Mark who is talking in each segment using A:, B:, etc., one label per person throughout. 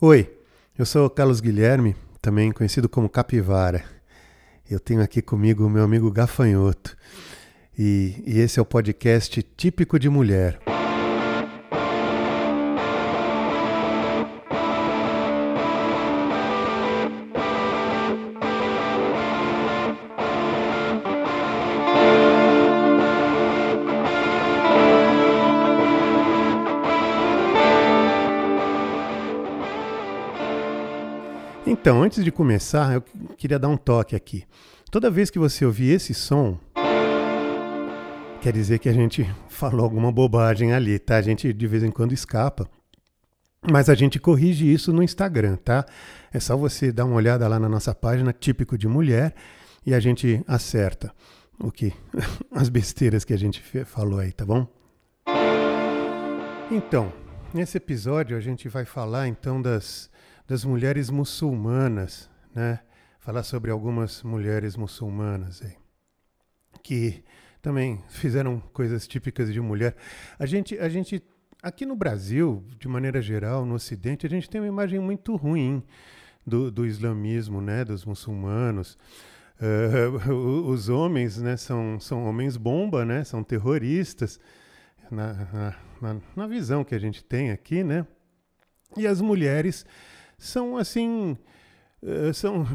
A: Oi, eu sou Carlos Guilherme, também conhecido como Capivara. Eu tenho aqui comigo o meu amigo Gafanhoto. E, e esse é o podcast típico de mulher. Então, antes de começar, eu queria dar um toque aqui. Toda vez que você ouvir esse som, quer dizer que a gente falou alguma bobagem ali, tá? A gente de vez em quando escapa. Mas a gente corrige isso no Instagram, tá? É só você dar uma olhada lá na nossa página Típico de Mulher e a gente acerta o que as besteiras que a gente falou aí, tá bom? Então, nesse episódio a gente vai falar então das das mulheres muçulmanas, né? Falar sobre algumas mulheres muçulmanas aí, que também fizeram coisas típicas de mulher. A gente, a gente aqui no Brasil, de maneira geral, no Ocidente, a gente tem uma imagem muito ruim do, do islamismo, né? Dos muçulmanos. Uh, os homens, né? São, são homens bomba, né? São terroristas. Na, na, na visão que a gente tem aqui, né? E as mulheres são assim, uh, são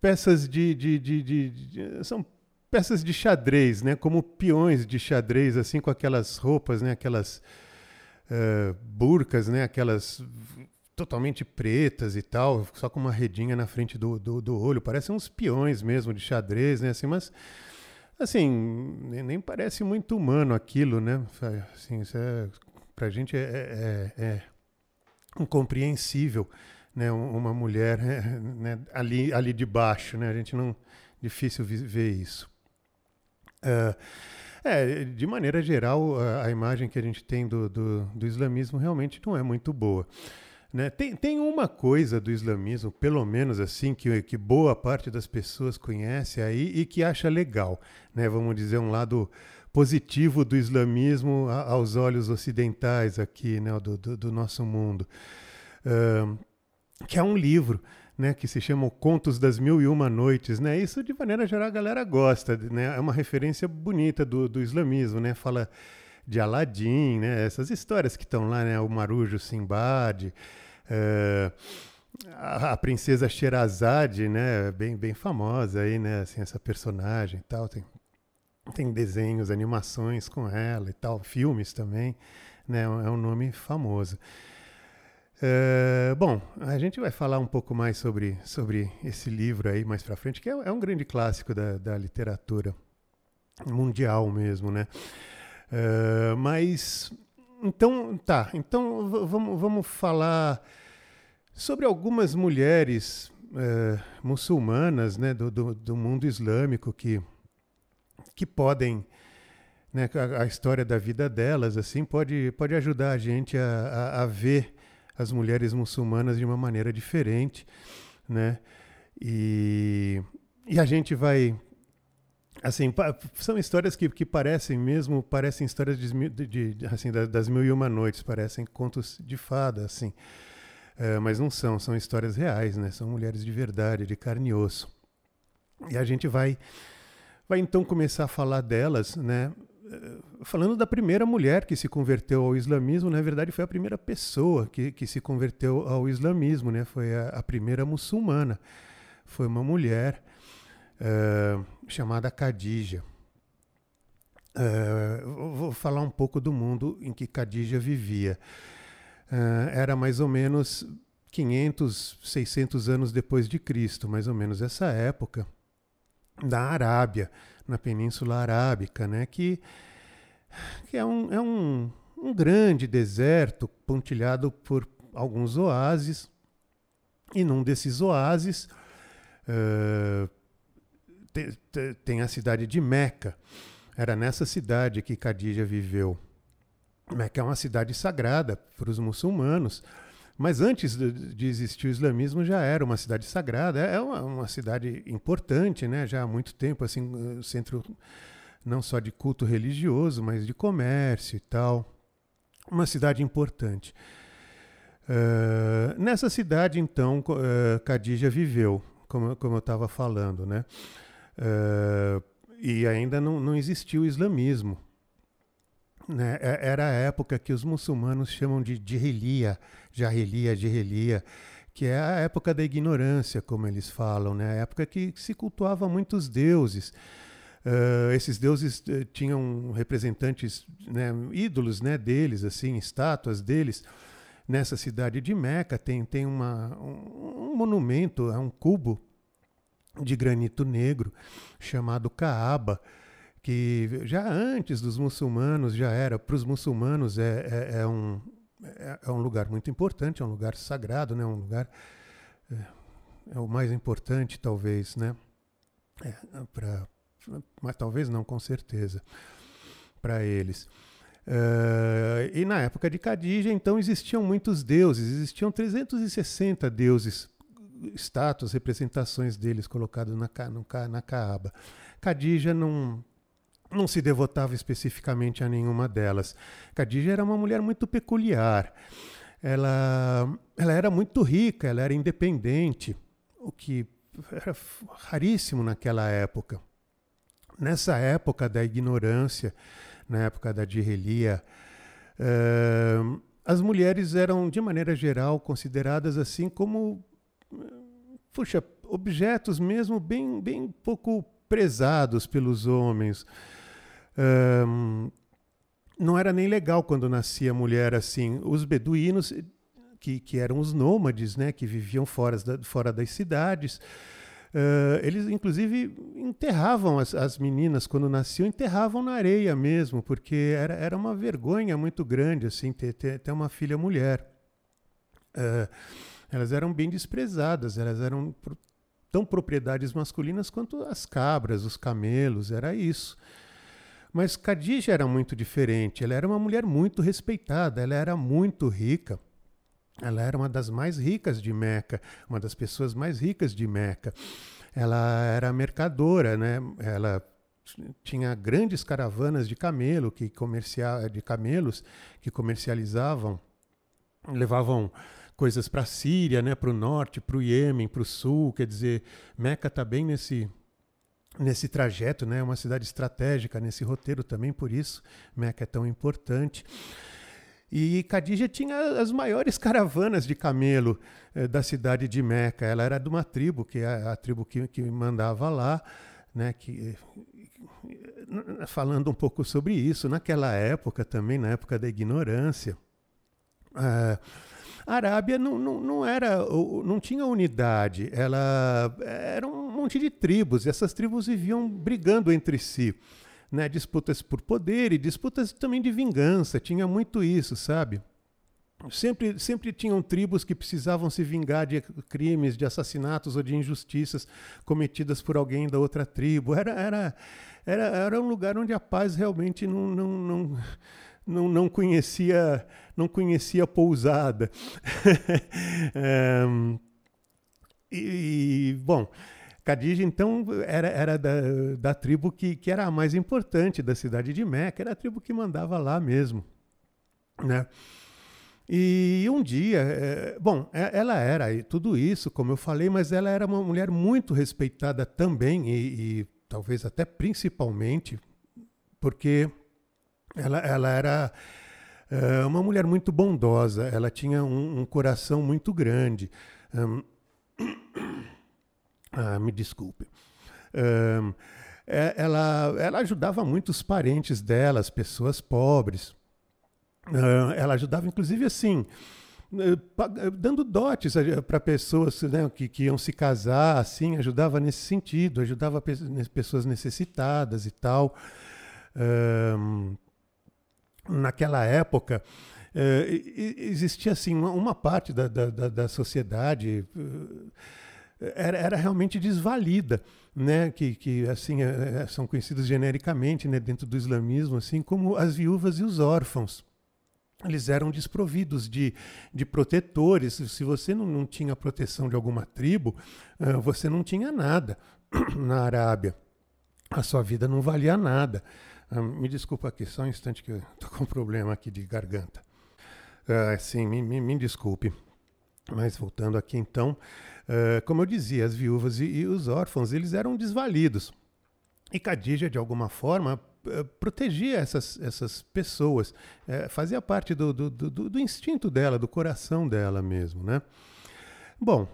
A: peças de, de, de, de, são peças de xadrez, né? Como peões de xadrez, assim, com aquelas roupas, né? Aquelas uh, burcas, né? Aquelas totalmente pretas e tal, só com uma redinha na frente do, do, do olho. Parecem uns peões mesmo de xadrez, né? Assim, mas assim, nem, parece muito humano aquilo, né? Assim, isso é, pra gente é, é, é, é incompreensível né, uma mulher né, ali, ali de baixo. Né? A gente não. Difícil ver isso. Uh, é, de maneira geral, a, imagem que a gente tem do, do, do, islamismo realmente não é muito boa. Né? Tem, tem uma coisa do islamismo, pelo menos assim, que, que boa parte das pessoas conhece aí e que acha legal. Né? Vamos dizer, um lado positivo do islamismo aos olhos ocidentais aqui, né? do, do, do nosso mundo. Uh, que é um livro. Né, que se chama Contos das Mil e Uma Noites, né? Isso de maneira geral a galera gosta, né? É uma referência bonita do, do islamismo, né? Fala de Aladim, né? Essas histórias que estão lá, né? O Marujo Simbad, uh, a, a, princesa Sherazade, né? Bem, bem famosa aí, né? Assim, essa personagem e tal. Tem, tem desenhos, animações com ela e tal, filmes também, né? É um nome famoso. É, bom, a gente vai falar um pouco mais sobre, sobre esse livro aí mais para frente, que é, é, um grande clássico da, da literatura mundial mesmo, né? É, mas, então, tá, então vamos, vamos falar sobre algumas mulheres é, muçulmanas, né, do, do, do, mundo islâmico que, que podem, né, a, a, história da vida delas, assim, pode, pode ajudar a gente a, a, a ver as mulheres muçulmanas de uma maneira diferente, né? E, e a gente vai assim são histórias que, que parecem mesmo parecem histórias de, de, de assim das, mil e uma noites parecem contos de fada assim. É, mas não são são histórias reais né? São mulheres de verdade de carne e osso. E a gente vai vai então começar a falar delas né falando da primeira mulher que se converteu ao islamismo, na verdade foi a primeira pessoa que, que se converteu ao islamismo, né? foi a, a primeira muçulmana. Foi uma mulher uh, chamada Khadija. Uh, vou falar um pouco do mundo em que Khadija vivia. Uh, era mais ou menos 500, 600 anos depois de Cristo, mais ou menos essa época, da Arábia na Península Arábica, né? que, que é, um, é um, um grande deserto pontilhado por alguns oásis, e num desses oásis uh, te, te, tem a cidade de Meca. Era nessa cidade que Khadija viveu. Meca é uma cidade sagrada para os muçulmanos. Mas antes de, existir o islamismo já era uma cidade sagrada, é uma, uma, cidade importante, né? Já há muito tempo, assim, centro não só de culto religioso, mas de comércio e tal. Uma cidade importante. Uh, nessa cidade, então, uh, Khadija viveu, como, como eu estava falando, né? Uh, e ainda não, não existia o islamismo. Né? Era a época que os muçulmanos chamam de Jahiliya, Jahiliya, Jahiliya, que é a época da ignorância, como eles falam, né? a época que se cultuava muitos deuses. Uh, esses deuses uh, tinham representantes, né, ídolos né, deles, assim, estátuas deles. Nessa cidade de Meca tem, tem uma, um, um monumento, é um cubo de granito negro chamado Kaaba, que já antes dos muçulmanos já era, para os muçulmanos é, é, é um, é, é, um lugar muito importante, é um lugar sagrado, né? um lugar. É, é o mais importante, talvez, né? É, pra, mas talvez não, com certeza, para eles. Uh, e na época de Khadija, então, existiam muitos deuses, existiam 360 deuses, estátuas, representações deles colocados na, no, na Kaaba. Khadija não, não se devotava especificamente a nenhuma delas. Khadija era uma mulher muito peculiar. Ela, ela era muito rica, ela era independente, o que era raríssimo naquela época. Nessa época da ignorância, na época da dirrelia, uh, as mulheres eram, de maneira geral, consideradas assim como, puxa, objetos mesmo bem, bem pouco prezados pelos homens. Um, não era nem legal quando nascia mulher assim. Os beduínos, que, que eram os nômades, né, que viviam fora, da, fora das cidades, uh, eles inclusive enterravam as, as meninas quando nasciam, enterravam na areia mesmo, porque era, era uma vergonha muito grande assim ter, ter, ter uma filha mulher. Uh, elas eram bem desprezadas, elas eram tão propriedades masculinas quanto as cabras, os camelos, era isso. Mas Khadija era muito diferente. Ela era uma mulher muito respeitada, ela era muito rica. Ela era uma das mais ricas de Meca, uma das pessoas mais ricas de Meca. Ela era mercadora, né? Ela tinha grandes caravanas de camelo que comercia de camelos que comercializavam, levavam coisas para a Síria, né, para o norte, para o Iêmen, para o sul. Quer dizer, Meca está bem nesse nesse trajeto, né? É uma cidade estratégica nesse roteiro também, por isso Meca é tão importante. E Khadija tinha as maiores caravanas de camelo eh, da cidade de Meca. Ela era de uma tribo, que é a tribo que, que mandava lá, né? Que, falando um pouco sobre isso, naquela época também, na época da ignorância, uh, a Arábia não, não, não, era, não tinha unidade, ela era um monte de tribos, e essas tribos viviam brigando entre si. Né? Disputas por poder e disputas também de vingança, tinha muito isso, sabe? Sempre, sempre tinham tribos que precisavam se vingar de crimes, de assassinatos ou de injustiças cometidas por alguém da outra tribo. Era, era, era, era um lugar onde a paz realmente não, não, não não, não conhecia não conhecia pousada. um, e, bom, Khadija, então, era, era da, da tribo que, que era a mais importante da cidade de Meca, era a tribo que mandava lá mesmo. Né? E um dia, é, bom, é, ela era tudo isso, como eu falei, mas ela era uma mulher muito respeitada também, e, e talvez até principalmente, porque ela, ela era uh, uma mulher muito bondosa, ela tinha um, um coração muito grande. Um, ah, me desculpe. Um, é, ela, ela ajudava muito os parentes dela, as pessoas pobres. Ela ajudava, inclusive, assim, dando dotes para pessoas né, que, que iam se casar, assim, ajudava nesse sentido, ajudava pessoas necessitadas e tal. Um, naquela época, eh, existia assim uma, uma parte da, da, da sociedade eh, era, era, realmente desvalida, né? que, que assim eh, são conhecidos genericamente né? dentro do islamismo assim como as viúvas e os órfãos. Eles eram desprovidos de, de protetores. Se você não, não tinha proteção de alguma tribo, uh, você não tinha nada na Arábia. A sua vida não valia nada. Ah, me desculpa aqui, só um instante que eu estou com um problema aqui de garganta. Uh, sim, me, me, me, desculpe. Mas voltando aqui então, uh, como eu dizia, as viúvas e, e, os órfãos, eles eram desvalidos. E Khadija, de alguma forma, protegia essas, essas pessoas, fazia parte do, do, do, do instinto dela, do coração dela mesmo, né? Bom,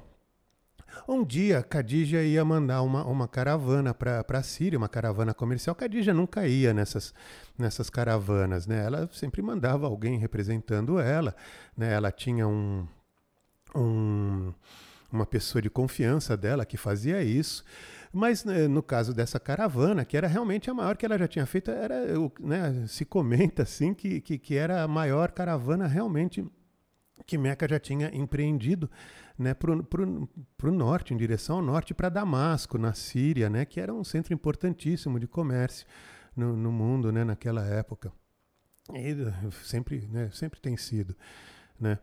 A: um dia, Khadija ia mandar uma, uma caravana para a Síria, uma caravana comercial. Khadija nunca ia nessas, nessas caravanas, né? Ela sempre mandava alguém representando ela, né? Ela tinha um, um, uma pessoa de confiança dela que fazia isso. Mas né, no caso dessa caravana, que era realmente a maior que ela já tinha feito, era, né, se comenta assim que, que, que era a maior caravana realmente que Meca já tinha empreendido né, para o norte, em direção ao norte, para Damasco, na Síria, né, que era um centro importantíssimo de comércio no, no mundo né, naquela época. E sempre, né, sempre tem sido. Né?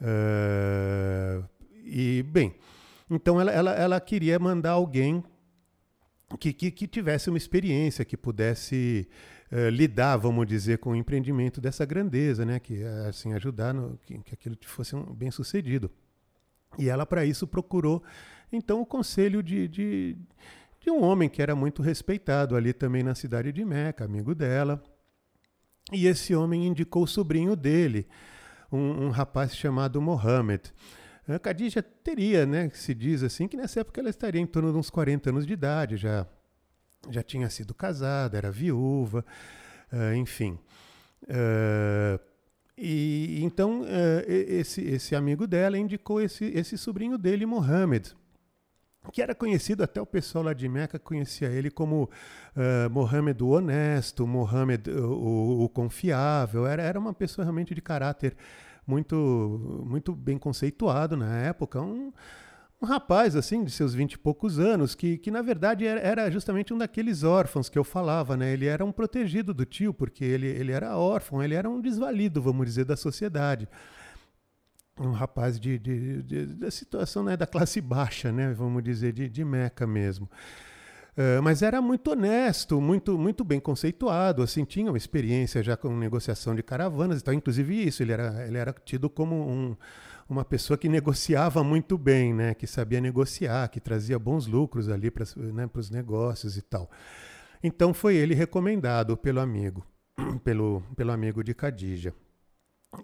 A: Uh, e, bem, então ela, ela, ela queria mandar alguém que, que, que tivesse uma experiência, que pudesse uh, lidar, vamos dizer, com o empreendimento dessa grandeza, né? que assim ajudar no, que, que aquilo fosse um bem sucedido. E ela, para isso, procurou, então, o conselho de, de, de, um homem que era muito respeitado ali também na cidade de Meca, amigo dela. E esse homem indicou o sobrinho dele, um, um rapaz chamado Mohammed. A Khadija teria, né, se diz assim, que nessa época ela estaria em torno de uns 40 anos de idade, já, já tinha sido casada, era viúva, uh, enfim. Uh, e então uh, esse, esse amigo dela indicou esse, esse sobrinho dele, Mohammed, que era conhecido, até o pessoal lá de Meca conhecia ele como uh, Mohammed o honesto, Mohammed o, o, confiável, era, era uma pessoa realmente de caráter muito, muito bem conceituado na época, um, um rapaz assim de seus vinte e poucos anos que, que na verdade era, era, justamente um daqueles órfãos que eu falava, né? Ele era um protegido do tio porque ele, ele era órfão, ele era um desvalido, vamos dizer, da sociedade. Um rapaz de, de, de da situação né, da classe baixa, né? Vamos dizer de, de Meca mesmo. Uh, mas era muito honesto, muito, muito bem conceituado, assim, tinha uma experiência já com negociação de caravanas e tal. Inclusive isso, ele era, ele era tido como um, uma pessoa que negociava muito bem, né? que sabia negociar, que trazia bons lucros ali para né, os negócios e tal. Então foi ele recomendado pelo amigo, pelo, pelo amigo de Khadija.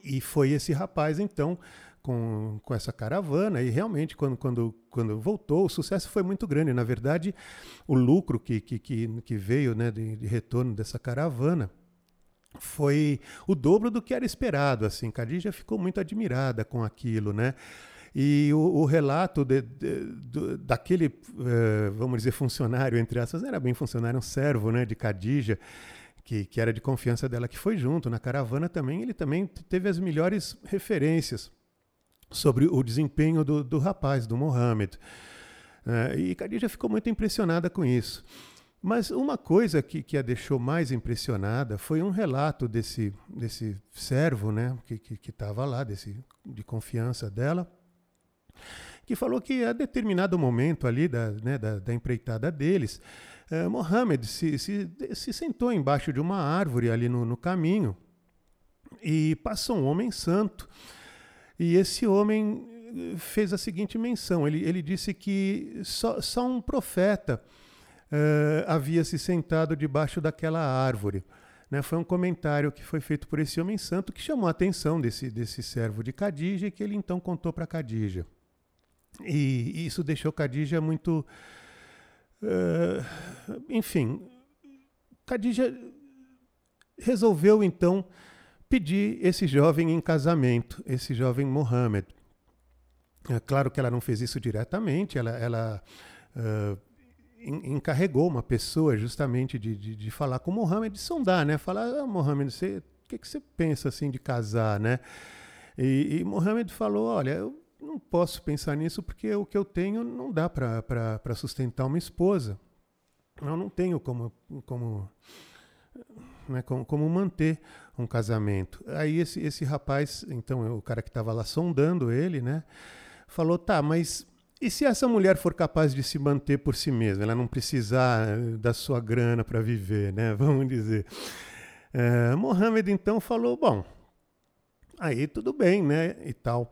A: E foi esse rapaz, então, com, com essa caravana, e realmente, quando, quando, quando voltou, o sucesso foi muito grande. Na verdade, o lucro que, que, que, que veio né, de, de retorno dessa caravana foi o dobro do que era esperado. Assim, Khadija ficou muito admirada com aquilo, né? E o, o relato de, de, de, daquele, uh, vamos dizer, funcionário, entre aspas, era bem funcionário, um servo né, de Khadija, que, que era de confiança dela, que foi junto na caravana também. Ele também teve as melhores referências sobre o desempenho do, do rapaz, do Mohammed. Uh, e Khadija ficou muito impressionada com isso. Mas uma coisa que, que a deixou mais impressionada foi um relato desse, desse servo, né, que estava lá, desse, de confiança dela, que falou que a determinado momento ali da, né, da, da empreitada deles, eh, Mohammed se, se, se sentou embaixo de uma árvore ali no, no caminho e passou um homem santo. E esse homem eh, fez a seguinte menção: ele, ele disse que só, só um profeta uh, havia se sentado debaixo daquela árvore. Né? Foi um comentário que foi feito por esse homem santo que chamou a atenção desse, desse servo de Cadija e que ele então contou para Cadija. E isso deixou Cadija muito. Uh, enfim, Cadija resolveu então pedir esse jovem em casamento, esse jovem Mohammed. É claro que ela não fez isso diretamente, ela, ela uh, encarregou uma pessoa justamente de, de, de, falar com Mohammed, de sondar, né? Falar, ah, Mohammed, você, o que, que você pensa assim de casar, né? E, e Mohammed falou, olha, eu não posso pensar nisso porque o que eu tenho não dá para sustentar uma esposa. Eu não tenho como, como, né, como, como manter um casamento. Aí esse, esse rapaz, então, o cara que estava lá sondando ele, né? Falou, tá, mas e se essa mulher for capaz de se manter por si mesma, ela não precisar eh, da sua grana para viver, né? Vamos dizer. É, Mohammed então falou: bom, Aí tudo bem, né? E tal.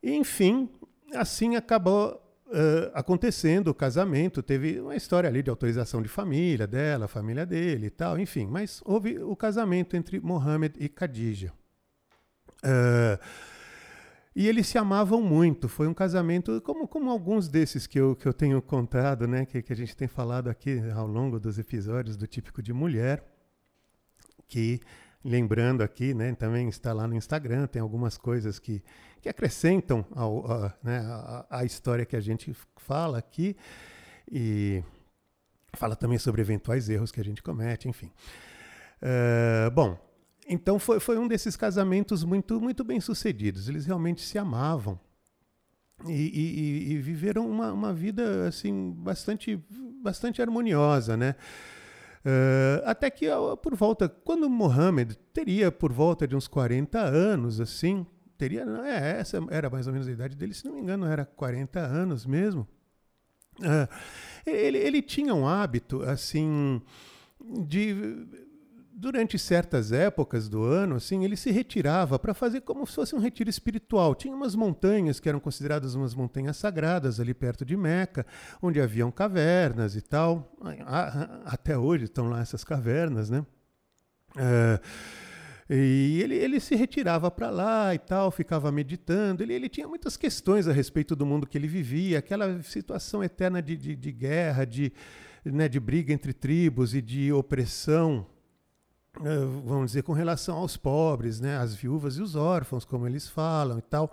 A: enfim, assim acabou Uh, acontecendo o casamento, teve uma história ali de autorização de família dela, família dele e tal, enfim, mas houve o casamento entre Mohammed e Khadija. Uh, e eles se amavam muito, foi um casamento, como, como alguns desses que eu, que eu tenho contado, né, que, que a gente tem falado aqui ao longo dos episódios do Típico de Mulher, que lembrando aqui, né, também está lá no Instagram, tem algumas coisas que, que acrescentam ao, a, né, a, a, história que a gente fala aqui e fala também sobre eventuais erros que a gente comete, enfim. Uh, bom, então foi, foi um desses casamentos muito, muito bem sucedidos. Eles realmente se amavam e, e, e viveram uma, uma vida assim bastante, bastante harmoniosa, né? Uh, até que por volta, quando Mohammed teria por volta de uns 40 anos, assim, teria, é, essa era mais ou menos a idade dele, se não me engano, era 40 anos mesmo. Uh, ele, ele tinha um hábito, assim, de durante certas épocas do ano, assim, ele se retirava para fazer como se fosse um retiro espiritual. Tinha umas montanhas que eram consideradas umas montanhas sagradas ali perto de Meca, onde haviam cavernas e tal. Até hoje estão lá essas cavernas, né? É, e ele, ele se retirava para lá e tal, ficava meditando. Ele, ele tinha muitas questões a respeito do mundo que ele vivia, aquela situação eterna de, de, de guerra, de, né, de briga entre tribos e de opressão vamos dizer, com relação aos pobres, né, as viúvas e os órfãos, como eles falam e tal.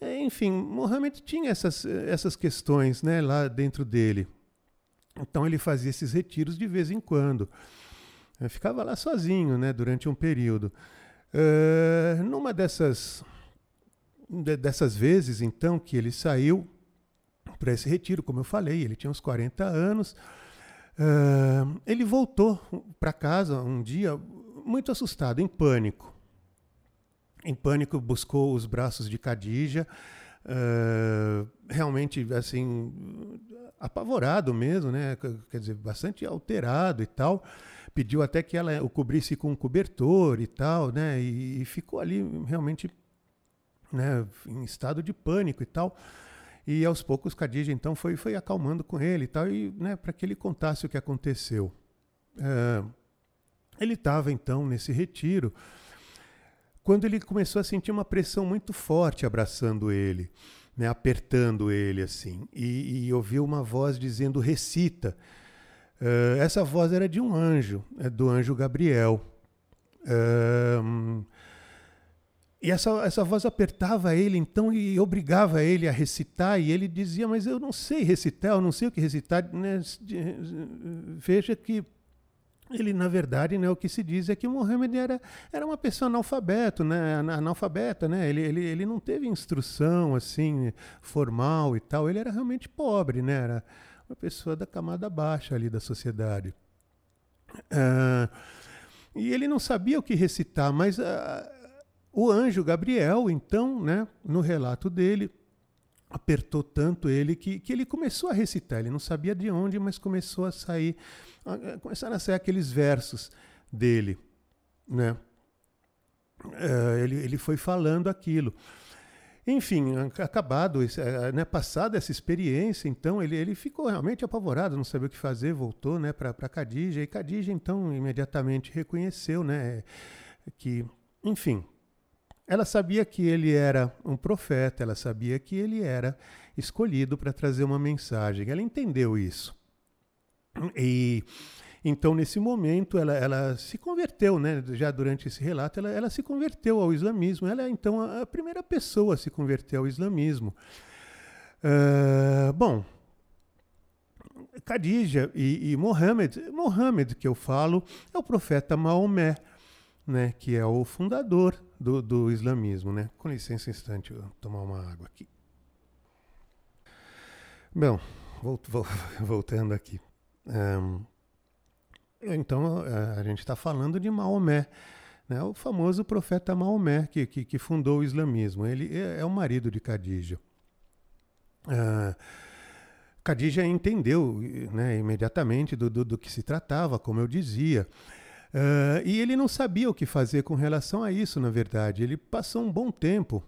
A: Eh, enfim, Mohammed tinha essas, essas questões né, lá dentro dele. Então ele fazia esses retiros de vez em quando. Eu ficava lá sozinho né, durante um período. Uh, numa dessas, de, dessas vezes, então, que ele saiu para esse retiro, como eu falei, ele tinha uns 40 anos. Uh, ele voltou para casa um dia muito assustado, em pânico. Em pânico, buscou os braços de Khadija, uh, realmente assim apavorado mesmo, né? Quer dizer, bastante alterado e tal. Pediu até que ela o cobrisse com um cobertor e tal, né? E, e ficou ali realmente, né? Em estado de pânico e tal. E aos poucos Khadija então foi, foi acalmando com ele e tal, e, né, para que ele contasse o que aconteceu. É, ele estava então nesse retiro quando ele começou a sentir uma pressão muito forte abraçando ele, né, apertando ele assim, e, e ouviu uma voz dizendo recita. Uh, essa voz era de um anjo, é do anjo Gabriel. Uh, e essa, essa voz apertava ele, então, e obrigava ele a recitar, e ele dizia, mas eu não sei recitar, eu não sei o que recitar. Né? Veja que ele, na verdade, né, o que se diz é que Mohammed era, era uma pessoa analfabeto, né, analfabeta, né? Ele, ele, ele não teve instrução, assim, formal e tal, ele era realmente pobre, né? Era uma pessoa da camada baixa ali da sociedade. Uh, e ele não sabia o que recitar, mas... Uh, o anjo Gabriel, então, né, no relato dele, apertou tanto ele que, que ele começou a recitar. Ele não sabia de onde, mas começou a sair, a, começaram a sair aqueles versos dele, né? Uh, ele, ele foi falando aquilo. Enfim, acabado, eh, né, passada essa experiência, então ele, ele ficou realmente apavorado, não sabia o que fazer, voltou né, para Khadija, e Khadija então imediatamente reconheceu né, que, enfim, ela sabia que ele era um profeta, ela sabia que ele era escolhido para trazer uma mensagem. Ela entendeu isso. E então, nesse momento, ela, ela se converteu, né? já durante esse relato, ela, ela se converteu ao islamismo. Ela é, então, a primeira pessoa a se converter ao islamismo. Uh, bom, Khadija e, e Mohammed, Mohammed que eu falo, é o profeta Maomé, né? que é o fundador do, do islamismo, né? Com licença um instante, eu vou tomar uma água aqui. Bom, voltando aqui. Um, então, a gente está falando de Maomé, né? o famoso profeta Maomé, que, que, que, fundou o islamismo. Ele é, é o marido de Khadija. Uh, Khadija entendeu né, imediatamente do, do, do, que se tratava, como eu dizia. Uh, e ele não sabia o que fazer com relação a isso, na verdade. Ele passou um bom tempo.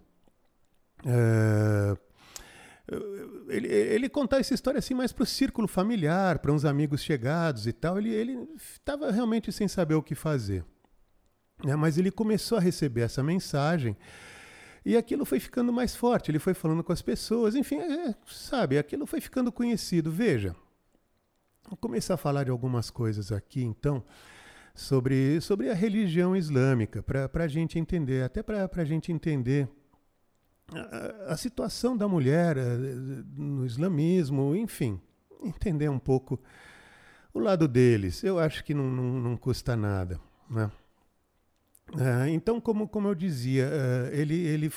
A: Uh, ele, ele contar essa história assim mais para o círculo familiar, para uns amigos chegados e tal. Ele estava realmente sem saber o que fazer. Né? Mas ele começou a receber essa mensagem e aquilo foi ficando mais forte. Ele foi falando com as pessoas, enfim, é, sabe, aquilo foi ficando conhecido. Veja, vou começar a falar de algumas coisas aqui, então sobre, sobre a religião islâmica, para a gente entender, até para a gente entender a, a, situação da mulher no islamismo, enfim, entender um pouco o lado deles. Eu acho que não, não, não custa nada. Né? Uh, então, como, como eu dizia, uh, ele, ele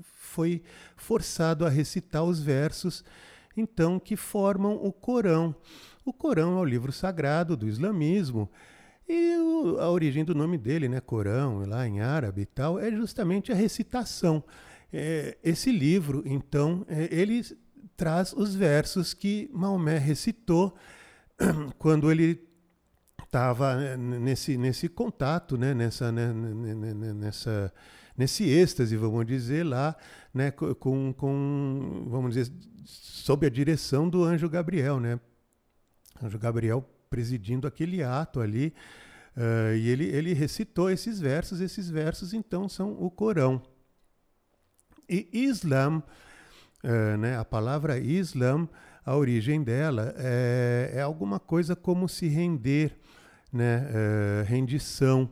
A: foi forçado a recitar os versos então que formam o Corão. O Corão é o livro sagrado do islamismo e o, a origem do nome dele, né, Corão, lá em árabe e tal, é justamente a recitação. É, esse livro, então, é, ele traz os versos que Maomé recitou quando ele estava né, nesse, nesse contato, né, nessa, né, nessa, nesse êxtase, vamos dizer, lá, né, com, com, vamos dizer, sob a direção do anjo Gabriel, né? Anjo Gabriel presidindo aquele ato ali. Uh, e ele, ele recitou esses versos, esses versos então são o Corão. E Islam, uh, né, a palavra Islam, a origem dela é, é alguma coisa como se render, né, uh, rendição.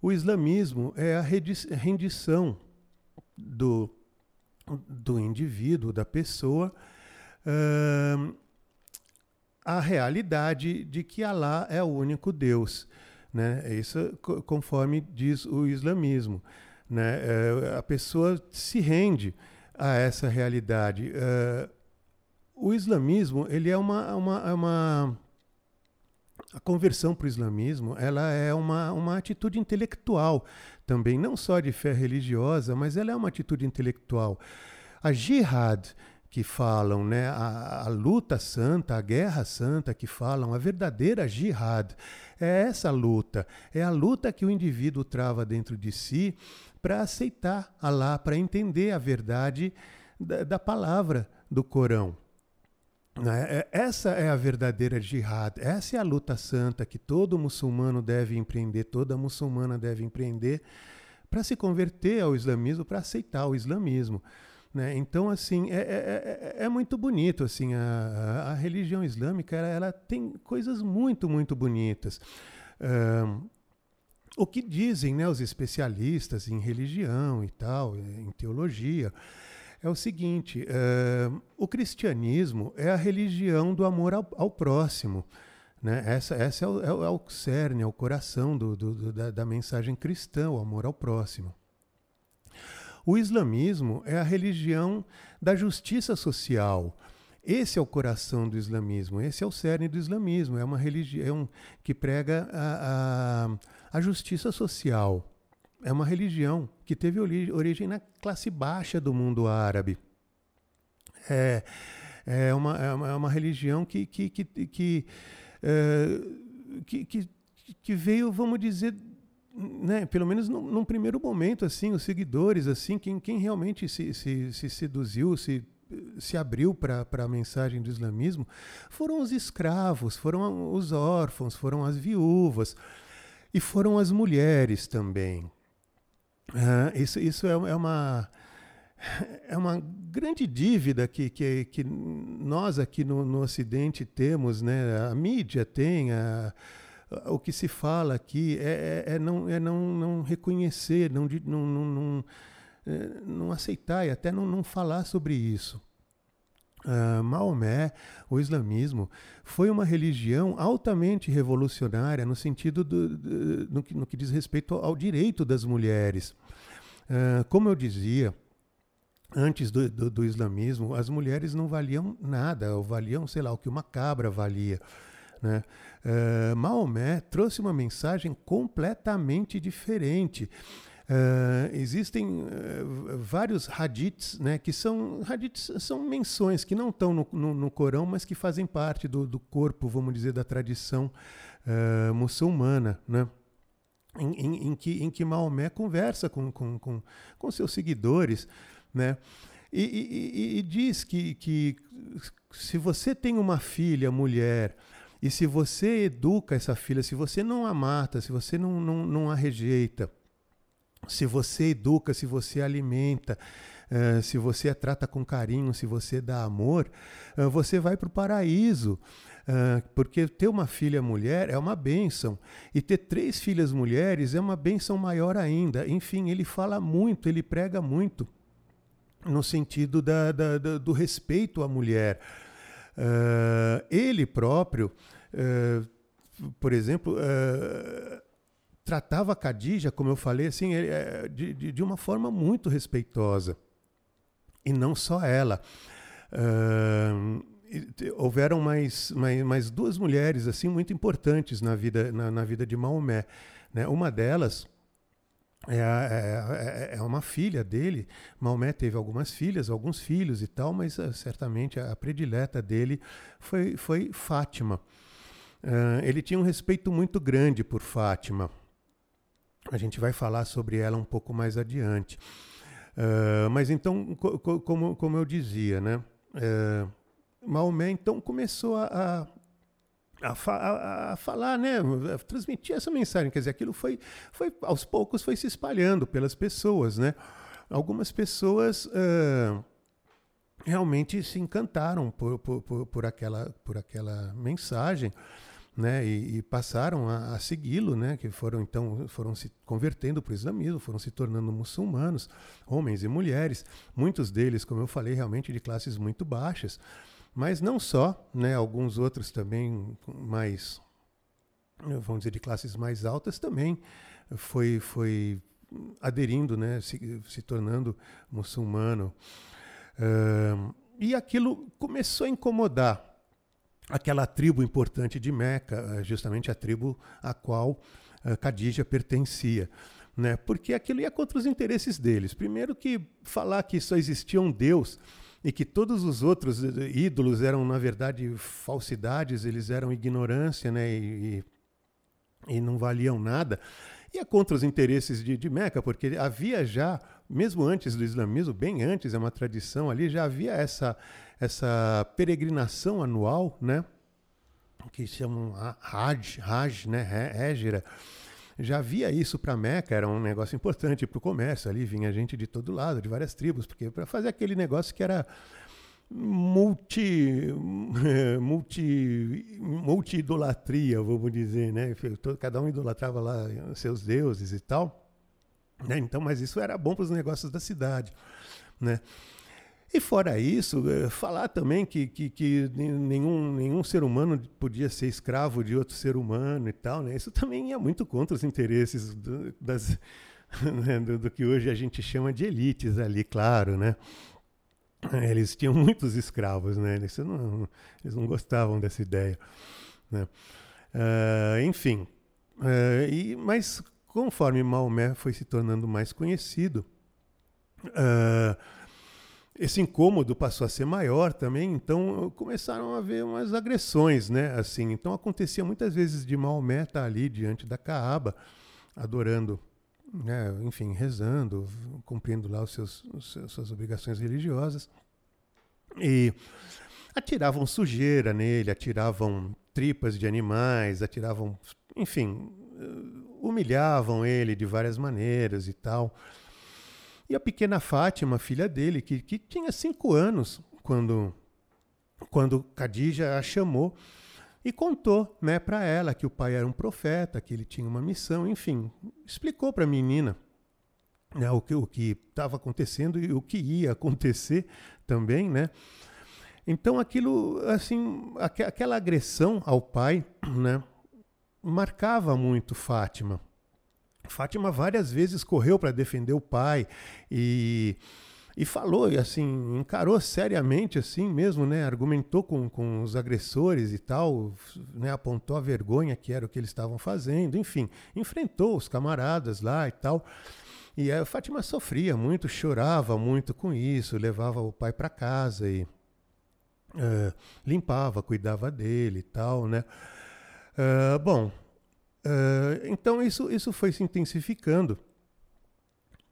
A: O islamismo é a rendição do, do indivíduo, da pessoa, a realidade de que Alá é o único Deus. Né? Isso conforme diz o islamismo. Né? É, a pessoa se rende a essa realidade. É, o islamismo ele é uma, uma, é uma a conversão para o islamismo ela é uma, uma atitude intelectual também, não só de fé religiosa, mas ela é uma atitude intelectual. A jihad, que falam, né, a, a, luta santa, a guerra santa que falam, a verdadeira jihad. É essa luta, é a luta que o indivíduo trava dentro de si para aceitar Allah, para entender a verdade da, da palavra do Corão. Né, é, essa é a verdadeira jihad, essa é a luta santa que todo muçulmano deve empreender, toda muçulmana deve empreender para se converter ao islamismo, para aceitar o islamismo. Né? Então, assim, é, é, é, é, muito bonito. Assim, a, a religião islâmica ela, ela, tem coisas muito, muito bonitas. Um, o que dizem né, os especialistas em religião e tal, em teologia, é o seguinte: uh, o cristianismo é a religião do amor ao, ao próximo. Né? Essa, essa é, o, é, o, é o cerne, é o coração do, do, do, da, da mensagem cristã, o amor ao próximo. O islamismo é a religião da justiça social. Esse é o coração do islamismo, esse é o cerne do islamismo. É uma religião que prega a, a, a justiça social. É uma religião que teve origem na classe baixa do mundo árabe. É, é, uma, é uma, é uma religião que, que, que, que, é, que, que, que veio, vamos dizer, né, pelo menos num, num, primeiro momento, assim, os seguidores, assim, quem, quem realmente se, se, se seduziu, se, se abriu para a mensagem do islamismo, foram os escravos, foram os órfãos, foram as viúvas e foram as mulheres também. Uh, isso isso é, é, uma é uma grande dívida que, que, que nós aqui no, no Ocidente temos, né? A mídia tem, a, o que se fala aqui é, é, é, não, é não, não reconhecer, não, não, não, não, é, não aceitar e até não, não falar sobre isso. Uh, Maomé, o islamismo, foi uma religião altamente revolucionária no sentido do, do no, que, no, que, diz respeito ao direito das mulheres. Uh, como eu dizia, antes do, do, do, islamismo, as mulheres não valiam nada, ou valiam, sei lá, o que uma cabra valia. Né? Uh, Maomé trouxe uma mensagem completamente diferente. Uh, existem uh, vários hadiths, né, que são hadiths são menções que não estão no, no, no, Corão, mas que fazem parte do, do corpo, vamos dizer, da tradição uh, muçulmana, né? em, em, em, que, em que Maomé conversa com, com, com, com seus seguidores, né? E, e, e, diz que, que se você tem uma filha, mulher, e se você educa essa filha, se você não a mata, se você não, não, não a rejeita, se você educa, se você alimenta, uh, se você a trata com carinho, se você dá amor, uh, você vai para o paraíso. Uh, porque ter uma filha mulher é uma bênção, e ter três filhas mulheres é uma bênção maior ainda. Enfim, ele fala muito, ele prega muito no sentido da, da, da, do respeito à mulher. Uh, ele próprio, uh, por exemplo, uh, tratava a Khadija, como eu falei, assim, de, de, de, uma forma muito respeitosa. E não só ela houveram mais, mais, mais, duas mulheres assim muito importantes na vida, na, na vida de Maomé. Né? Uma delas é, é, é, é, uma filha dele. Maomé teve algumas filhas, alguns filhos e tal, mas uh, certamente a, predileta dele foi, foi Fátima. Uh, ele tinha um respeito muito grande por Fátima. A gente vai falar sobre ela um pouco mais adiante. Uh, mas então, co co como, como eu dizia, né? Maomé então começou a, a, a, a, falar, né, a transmitir essa mensagem. Quer dizer, aquilo foi, foi aos poucos foi se espalhando pelas pessoas, né? Algumas pessoas uh, realmente se encantaram por, por, por, por, aquela, por aquela mensagem. Né, e, e passaram a, a segui-lo, né, que foram então foram se convertendo para o islamismo, foram se tornando muçulmanos, homens e mulheres, muitos deles, como eu falei, realmente de classes muito baixas, mas não só, né, alguns outros também mais, vamos dizer, de classes mais altas também foi, foi aderindo, né, se, se tornando muçulmano. Uh, e aquilo começou a incomodar aquela tribo importante de Meca, justamente a tribo a qual uh, Khadija pertencia. Né? Porque aquilo ia contra os interesses deles. Primeiro que falar que só existia um Deus e que todos os outros ídolos eram, na verdade, falsidades, eles eram ignorância né, e, e não valiam nada. E é contra os interesses de, de Meca, porque havia já, mesmo antes do islamismo, bem antes, é uma tradição ali, já havia essa, essa peregrinação anual, né, que chamam Hajj, Hajj né, Hégira, já havia isso para Meca, era um negócio importante para o comércio. Ali vinha gente de todo lado, de várias tribos, porque para fazer aquele negócio que era multi, multi, multi idolatria, vamos dizer, né? Cada um idolatrava lá seus deuses e tal. Né? Então, mas isso era bom para os negócios da cidade, né? E fora isso, eh, falar também que, que, que, nenhum, nenhum ser humano podia ser escravo de outro ser humano e tal, né? Isso também ia muito contra os interesses do, das, né? do, do, que hoje a gente chama de elites ali, claro, né? Eles tinham muitos escravos, né? Eles não, eles não gostavam dessa ideia, né? Uh, enfim, uh, e, mas conforme Maomé foi se tornando mais conhecido, uh, esse incômodo passou a ser maior também, então começaram a haver umas agressões, né? Assim, então acontecia muitas vezes de Maomé estar ali diante da Caaba, adorando, né? enfim, rezando, cumprindo lá os seus, os seus, suas obrigações religiosas, e atiravam sujeira nele, atiravam tripas de animais, atiravam, enfim, humilhavam ele de várias maneiras e tal. E a pequena Fátima, filha dele, que, que tinha cinco anos quando, quando Khadija a chamou e contou né, para ela que o pai era um profeta, que ele tinha uma missão, enfim, explicou para a menina né, o que o estava acontecendo e o que ia acontecer também, né? Então aquilo, assim, aqu aquela agressão ao pai, né, marcava muito Fátima. Fátima várias vezes correu para defender o pai e, e falou, e assim, encarou seriamente assim mesmo, né? Argumentou com, com os agressores e tal, né? apontou a vergonha que era o que eles estavam fazendo, enfim, enfrentou os camaradas lá e tal. E a Fátima sofria muito, chorava muito com isso, levava o pai para casa e uh, limpava, cuidava dele e tal, né? Uh, bom, Uh, então isso, isso foi se intensificando.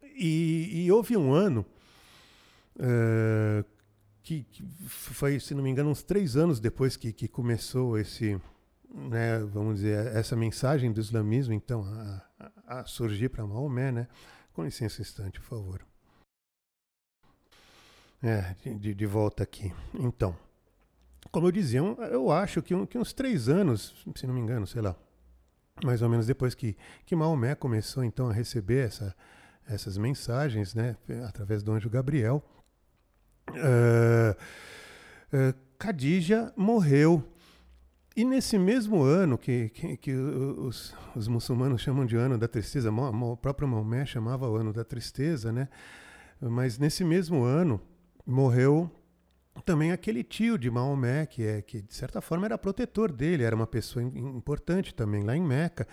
A: E, e houve um ano uh, que, que, foi, se não me engano, uns três anos depois que, que começou esse, né, vamos dizer, essa mensagem do islamismo, então, a, a, a surgir para Maomé, né? Com licença um instante, por favor. É, de, de volta aqui. Então, como eu dizia, eu acho que, um, que uns três anos, se não me engano, sei lá, mais ou menos depois que, que Maomé começou então a receber essa, essas mensagens, né, através do anjo Gabriel, uh, uh, Khadija morreu. E nesse mesmo ano, que, que, que os, os, muçulmanos chamam de ano da tristeza, o próprio Maomé chamava o ano da tristeza, né? Mas nesse mesmo ano morreu também aquele tio de Maomé, que, é, que de certa forma era protetor dele, era uma pessoa importante também lá em Meca,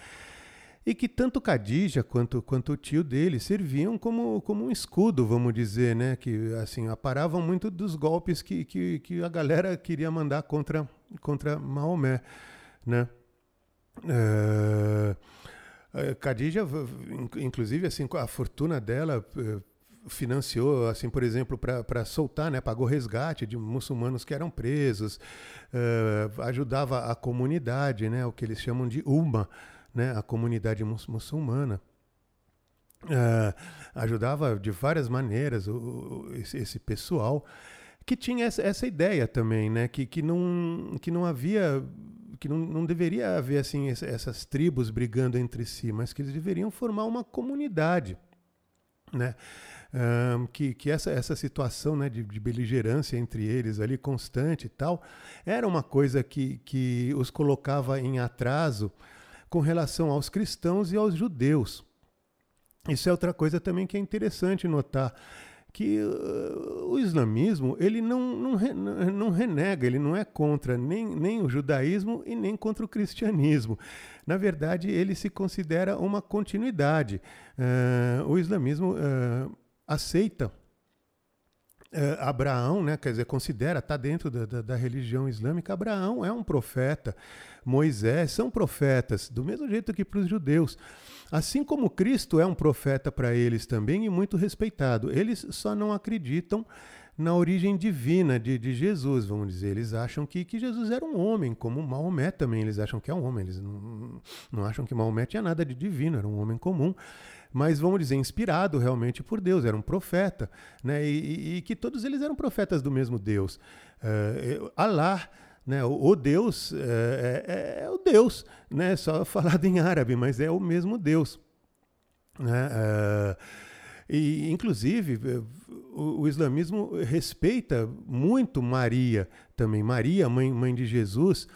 A: e que tanto Khadija quanto, quanto o tio dele serviam como, como um escudo, vamos dizer, né? que assim aparavam muito dos golpes que, que, que a galera queria mandar contra, contra Maomé. Né? Uh, Khadija, inclusive, assim, a fortuna dela eh, financiou, assim, por exemplo, para soltar, né, pagou resgate de muçulmanos que eram presos, uh, ajudava a comunidade, né, o que eles chamam de Umma, né, a comunidade muçulmana. Uh, ajudava de várias maneiras o, o, esse, esse, pessoal que tinha essa, essa, ideia também, né, que, que, não, que não havia que não, não deveria haver assim essas tribos brigando entre si, mas que eles deveriam formar uma comunidade, né? Um, que, que essa, essa situação né, de, de, beligerância entre eles ali constante e tal, era uma coisa que, que os colocava em atraso com relação aos cristãos e aos judeus. Isso é outra coisa também que é interessante notar que uh, o islamismo ele não, não, re, não renega, ele não é contra nem, nem o judaísmo e nem contra o cristianismo. Na verdade, ele se considera uma continuidade. Uh, o islamismo uh, aceita é, Abraão, né, quer dizer, considera, está dentro da, da, da, religião islâmica, Abraão é um profeta, Moisés são profetas, do mesmo jeito que para os judeus. Assim como Cristo é um profeta para eles também e muito respeitado. Eles só não acreditam na origem divina de, de Jesus, vamos dizer. Eles acham que, que Jesus era um homem, como Maomé também, eles acham que é um homem. Eles não, não acham que Maomé tinha nada de divino, era um homem comum mas vamos dizer, inspirado realmente por Deus, era um profeta, né? E, e, que todos eles eram profetas do mesmo Deus. Uh, Alá, né? O, o Deus é, é, é, o Deus, né? Só falado em árabe, mas é o mesmo Deus. Né? Uh, e, inclusive, o, o, islamismo respeita muito Maria também. Maria, mãe, mãe de Jesus,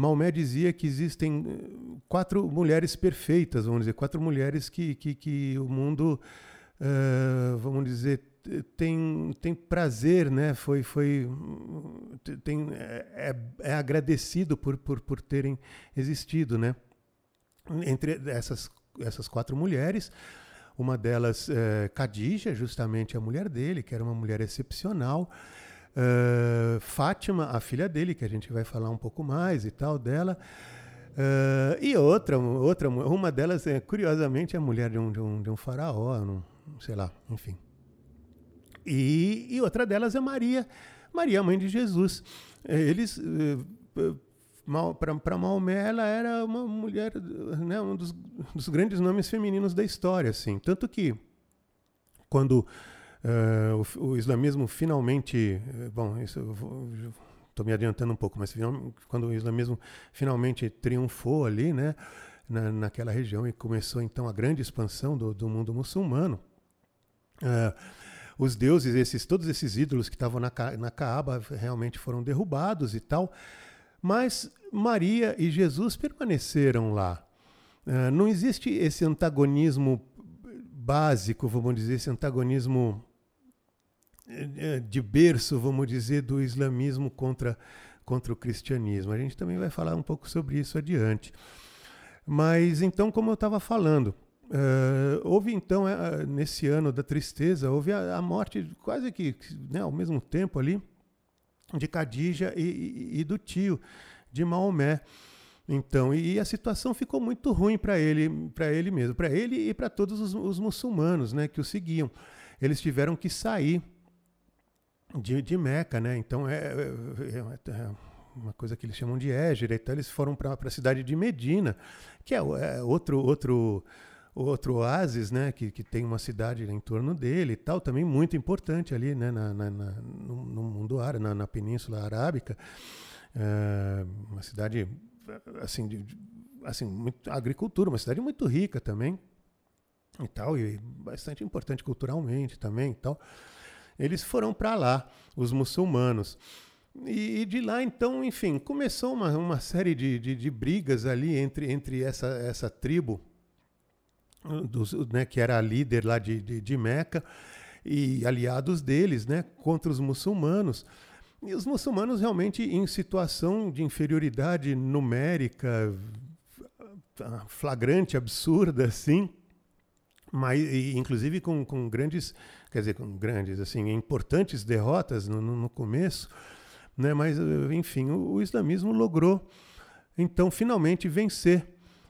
A: Maomé dizia que existem eh, quatro mulheres perfeitas, vamos dizer, quatro mulheres que, que, que o mundo, uh, vamos dizer, tem, tem prazer, né? Foi, foi, tem, é, é agradecido por, por, por terem existido, né? Entre essas, essas quatro mulheres, uma delas, uh, Khadija, justamente a mulher dele, que era uma mulher excepcional. Uh, Fátima, a filha dele, que a gente vai falar um pouco mais e tal dela. Uh, e outra, outra, uma delas, é, curiosamente, é a mulher de um, de um, de um faraó, não, sei lá, enfim. E, e outra delas é Maria, Maria, mãe de Jesus. Eh, eles, para Maomé, ela era uma mulher, né, um dos, dos grandes nomes femininos da história, assim. Tanto que, quando Uh, o, o, islamismo finalmente, eh, bom, isso estou me adiantando um pouco, mas quando o islamismo finalmente triunfou ali, né, na, naquela região e começou então a grande expansão do, do mundo muçulmano, uh, os deuses, esses, todos esses ídolos que estavam na, na Kaaba realmente foram derrubados e tal, mas Maria e Jesus permaneceram lá. Uh, não existe esse antagonismo básico, vamos dizer, esse antagonismo de berço, vamos dizer, do islamismo contra, contra o cristianismo. A gente também vai falar um pouco sobre isso adiante. Mas então, como eu estava falando, uh, houve então, uh, nesse ano da tristeza, houve a, a morte quase que né, ao mesmo tempo ali de Khadija e, e, e do tio, de Maomé. Então, e a situação ficou muito ruim para ele, para ele mesmo, para ele e para todos os, os, muçulmanos, né, que o seguiam. Eles tiveram que sair de, de Meca, né? Então é, é, é, uma coisa que eles chamam de Égira. Então eles foram para a cidade de Medina, que é, é, outro outro outro oásis, né? Que, que tem uma cidade em torno dele e tal, também muito importante ali, né? Na, na, na no, no, mundo árabe, na, na Península Arábica, é, uma cidade assim de, assim muito agricultura, uma cidade muito rica também e tal e bastante importante culturalmente também e tal. Eles foram para lá, os muçulmanos. E, de lá, então, enfim, começou uma, uma série de, de, de brigas ali entre, entre essa, essa tribo, dos, né, que era a líder lá de, de, de Meca, e aliados deles, né, contra os muçulmanos. E os muçulmanos realmente em situação de inferioridade numérica flagrante, absurda, assim, mas inclusive com, com grandes, quer dizer, com grandes, assim, importantes derrotas no, no começo, né? Mas enfim, o, o, islamismo logrou então finalmente vencer,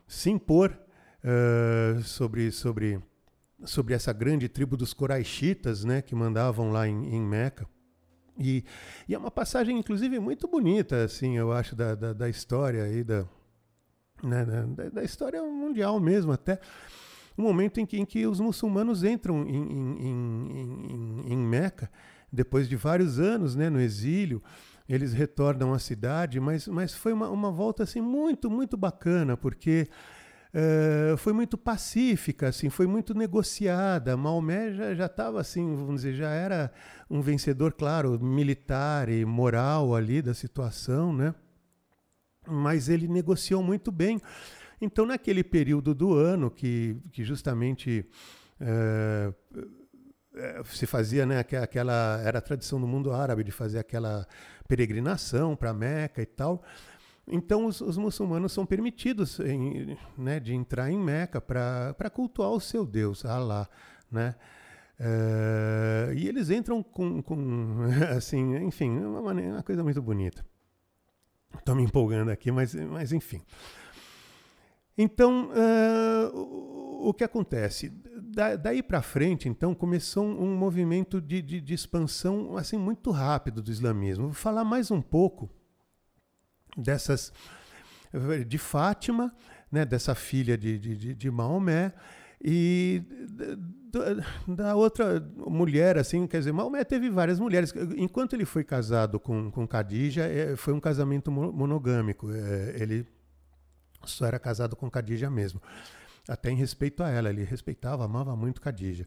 A: se impor uh, sobre sobre sobre essa grande tribo dos Coraixitas, né? Que mandavam lá em, em Meca. E, e, é uma passagem, inclusive, muito bonita, assim, eu acho, da, da, da história aí, da, né, da, da, história mundial mesmo, até um momento em que, em que os muçulmanos entram em, em, em, em, Meca, depois de vários anos né, no exílio, eles retornam à cidade, mas, mas foi uma, uma volta assim, muito, muito bacana, porque uh, foi muito pacífica, assim, foi muito negociada. Maomé já estava assim, vamos dizer, já era um vencedor, claro, militar e moral ali da situação, né? mas ele negociou muito bem. Então, naquele período do ano que, que justamente é, se fazia, né, aquela era a tradição do mundo árabe de fazer aquela peregrinação para Meca e tal. Então, os, os muçulmanos são permitidos em, né, de entrar em Meca para cultuar o seu Deus, Allah, né? É, e eles entram com, com assim, enfim, uma, maneira, uma coisa muito bonita. Estou me empolgando aqui, mas, mas enfim. Então, uh, o, que acontece? Da, daí para frente, então, começou um, movimento de, de, de, expansão assim muito rápido do islamismo. Vou falar mais um pouco dessas de Fátima, né, dessa filha de, de, de Maomé, e da, outra mulher, assim, quer dizer, Maomé teve várias mulheres. Enquanto ele foi casado com, com Khadija, é, foi um casamento monogâmico. É, ele só era casado com Khadija mesmo. Até em respeito a ela, ele respeitava, amava muito Khadija.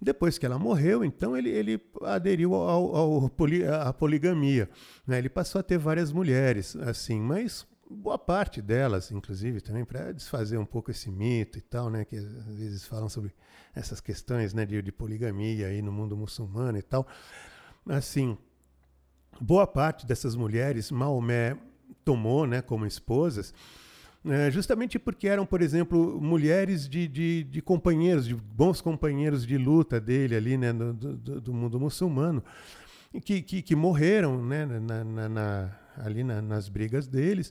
A: Depois que ela morreu, então ele, ele aderiu ao, ao poli, à poligamia. Né? Ele passou a ter várias mulheres, assim, mas boa parte delas, inclusive, também para desfazer um pouco esse mito e tal, né? Que às vezes falam sobre essas questões, né, de, de poligamia aí no mundo muçulmano e tal. Assim, boa parte dessas mulheres Maomé tomou, né, como esposas é, justamente porque eram, por exemplo, mulheres de, de, de, companheiros, de bons companheiros de luta dele ali, né, do, do, do mundo muçulmano, que, que, que morreram né, na, na, na, ali nas brigas deles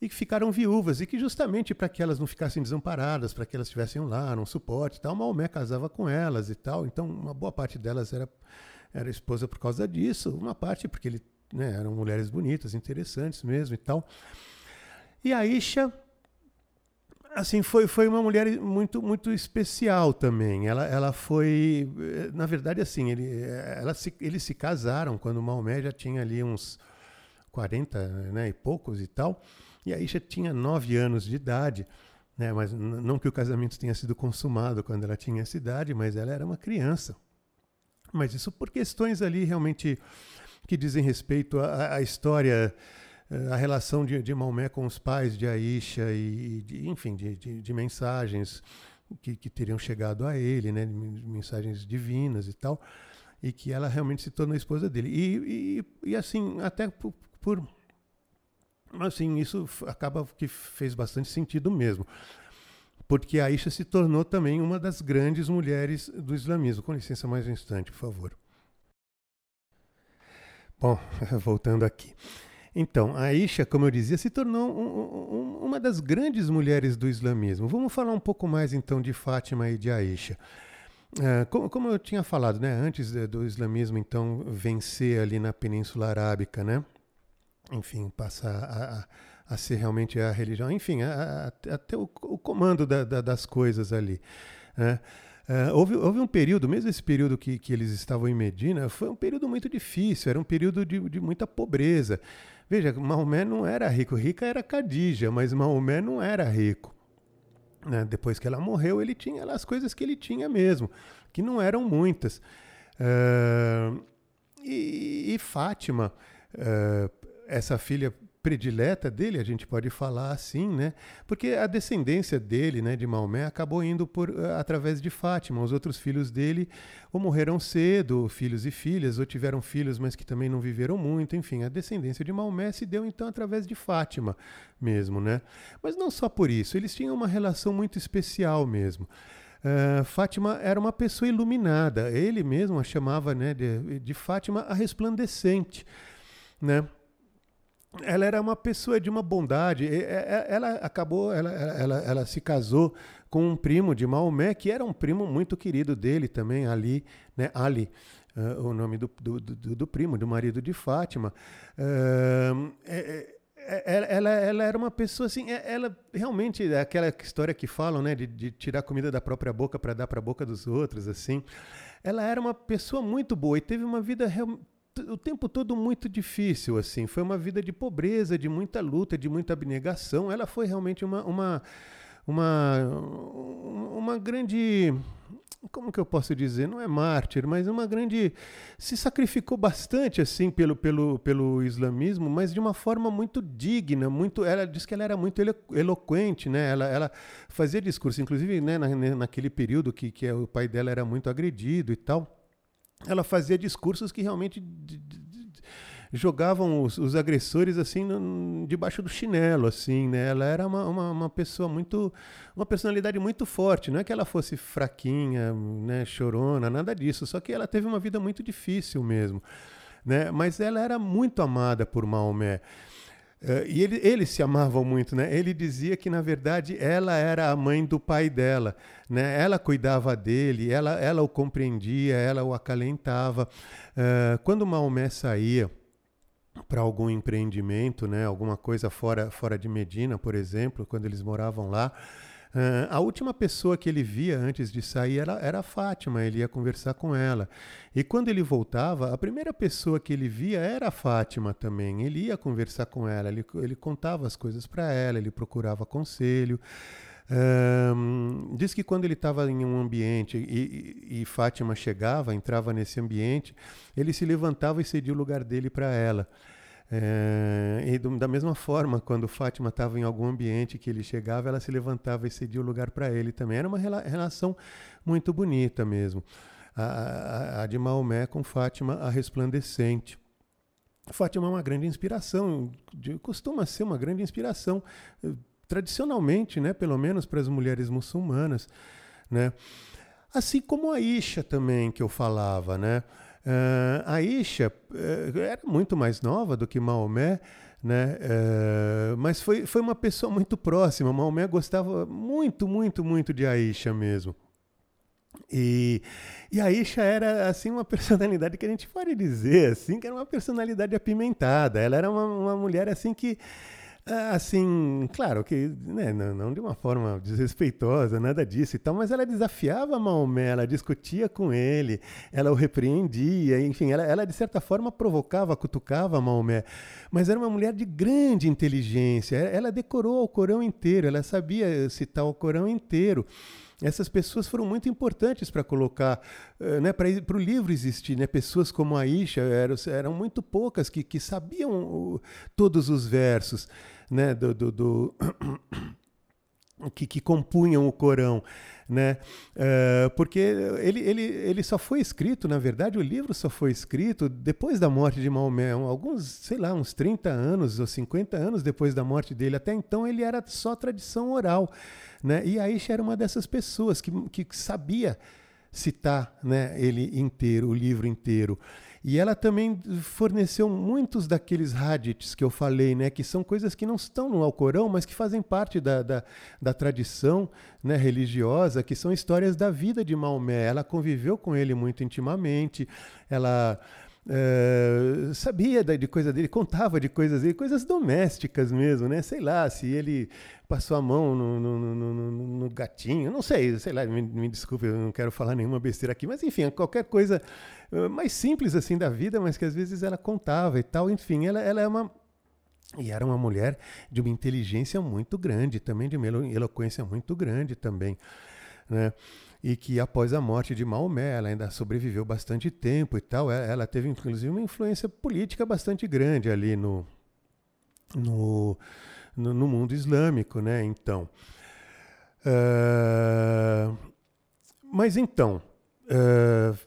A: e que ficaram viúvas, e que justamente para que elas não ficassem desamparadas, para que elas tivessem lá um suporte e tal, Maomé casava com elas e tal, então uma boa parte delas era, era esposa por causa disso, uma parte porque ele, né, eram mulheres bonitas, interessantes mesmo e tal. E a Isha, assim, foi, foi uma mulher muito muito especial também. Ela, ela foi, na verdade, assim, ele, ela se, eles se casaram quando Maomé já tinha ali uns 40 né, e poucos e tal. E a Isha tinha 9 anos de idade. Né, mas não que o casamento tenha sido consumado quando ela tinha essa idade, mas ela era uma criança. Mas isso por questões ali realmente que dizem respeito à, à história a relação de, de Maomé com os pais de Aisha e, de, enfim, de, de, de mensagens que, que, teriam chegado a ele, né, mensagens divinas e tal, e que ela realmente se tornou esposa dele. E, e, e assim, até por, por, assim, isso acaba que fez bastante sentido mesmo. Porque Aisha se tornou também uma das grandes mulheres do islamismo. Com licença mais um instante, por favor. Bom, voltando aqui. Então, a Aisha, como eu dizia, se tornou um, um, uma das grandes mulheres do islamismo. Vamos falar um pouco mais então de Fátima e de Aisha. Uh, como, como, eu tinha falado, né, antes do islamismo então vencer ali na Península Arábica, né, enfim, passar a, a, a ser realmente a religião, enfim, até o, o, comando da, da, das coisas ali. Né. Uh, houve, houve, um período, mesmo esse período que, que, eles estavam em Medina, foi um período muito difícil, era um período de, de muita pobreza. Veja, Maomé não era rico, rica era Khadija, mas Maomé não era rico. Né? Depois que ela morreu, ele tinha as coisas que ele tinha mesmo, que não eram muitas. Uh, e, e, Fátima, uh, essa filha predileta dele, a gente pode falar assim, né? Porque a descendência dele, né, de Maomé, acabou indo por uh, através de Fátima. Os outros filhos dele ou morreram cedo, filhos e filhas, ou tiveram filhos, mas que também não viveram muito. Enfim, a descendência de Maomé se deu então através de Fátima mesmo, né? Mas não só por isso, eles tinham uma relação muito especial mesmo. Uh, Fátima era uma pessoa iluminada. Ele mesmo a chamava né, de, de Fátima a resplandecente. Né? Ela era uma pessoa de uma bondade. Ela acabou, ela, ela, ela se casou com um primo de Maomé, que era um primo muito querido dele também, Ali, né? Ali, uh, o nome do, do, do, do, primo, do marido de Fátima. Uh, é, é, ela, ela era uma pessoa assim, ela realmente, aquela história que falam, né, de, de tirar comida da própria boca para dar para a boca dos outros, assim. Ela era uma pessoa muito boa e teve uma vida o tempo todo muito difícil, assim. Foi uma vida de pobreza, de muita luta, de muita abnegação. Ela foi realmente uma, uma, uma, uma grande. Como que eu posso dizer? Não é mártir, mas uma grande. Se sacrificou bastante, assim, pelo, pelo, pelo islamismo, mas de uma forma muito digna, muito. Ela diz que ela era muito elo, eloquente, né? Ela, ela fazia discurso, inclusive, né, na, naquele período que, que o pai dela era muito agredido e tal ela fazia discursos que realmente jogavam os, os, agressores assim no, debaixo do chinelo assim né? Ela era uma, uma, uma, pessoa muito uma personalidade muito forte. Não é que ela fosse fraquinha né chorona nada disso. Só que ela teve uma vida muito difícil mesmo né? Mas ela era muito amada por Maomé Uh, e ele, eles se amavam muito, né? Ele dizia que na verdade ela era a mãe do pai dela, né? Ela cuidava dele, ela, ela o compreendia, ela o acalentava. Uh, quando Maomé saía para algum empreendimento, né? Alguma coisa fora fora de Medina, por exemplo, quando eles moravam lá, Uh, a última pessoa que ele via antes de sair era, era a Fátima, ele ia conversar com ela. E quando ele voltava, a primeira pessoa que ele via era a Fátima também. Ele ia conversar com ela, ele, ele contava as coisas para ela, ele procurava conselho. Um, diz que quando ele estava em um ambiente e, e, e, Fátima chegava, entrava nesse ambiente, ele se levantava e cedia o lugar dele para ela. É, e do, da mesma forma, quando Fátima estava em algum ambiente que ele chegava, ela se levantava e cedia o lugar para ele também. Era uma rela relação muito bonita mesmo. A, a, a, de Maomé com Fátima, a resplandecente. Fátima é uma grande inspiração, de, costuma ser uma grande inspiração, eh, tradicionalmente, né, pelo menos para as mulheres muçulmanas. Né? Assim como a Isha também, que eu falava, né? Uh, a Isha uh, era muito mais nova do que Maomé, né? Uh, mas foi, foi uma pessoa muito próxima. Maomé gostava muito, muito, muito de Aisha mesmo. E, e Aisha era assim uma personalidade que a gente pode dizer assim que era uma personalidade apimentada. Ela era uma, uma mulher assim que assim, claro que né, não, não, de uma forma desrespeitosa, nada disso e tal, mas ela desafiava Maomé, ela discutia com ele, ela o repreendia, enfim, ela, ela de certa forma provocava, cutucava Maomé, mas era uma mulher de grande inteligência, ela decorou o Corão inteiro, ela sabia citar o Corão inteiro essas pessoas foram muito importantes para colocar, uh, né, para o livro existir. Né? Pessoas como a Isha eram, eram muito poucas que, que sabiam uh, todos os versos né, do, do, do que, que, compunham o Corão. Né? Uh, porque ele, ele, ele só foi escrito, na verdade, o livro só foi escrito depois da morte de Maomé, alguns, sei lá, uns 30 anos ou 50 anos depois da morte dele. Até então ele era só tradição oral. Né? E Aisha era uma dessas pessoas que, que sabia citar né, ele inteiro, o livro inteiro. E ela também forneceu muitos daqueles hadiths que eu falei, né, que são coisas que não estão no Alcorão, mas que fazem parte da, da, da tradição né, religiosa, que são histórias da vida de Maomé. Ela conviveu com ele muito intimamente, ela Uh, sabia de coisa dele, contava de coisas dele, coisas domésticas mesmo, né? Sei lá, se ele passou a mão no, no, no, no gatinho, não sei, sei lá, me, me, desculpe, eu não quero falar nenhuma besteira aqui, mas enfim, qualquer coisa uh, mais simples assim da vida, mas que às vezes ela contava e tal, enfim, ela, ela é uma. E era uma mulher de uma inteligência muito grande, também de uma eloquência muito grande também, né? E que após a morte de Maomé, ela ainda sobreviveu bastante tempo e tal. Ela teve inclusive uma influência política bastante grande ali no, no, no, no mundo islâmico, né? Então, uh, mas então, uh,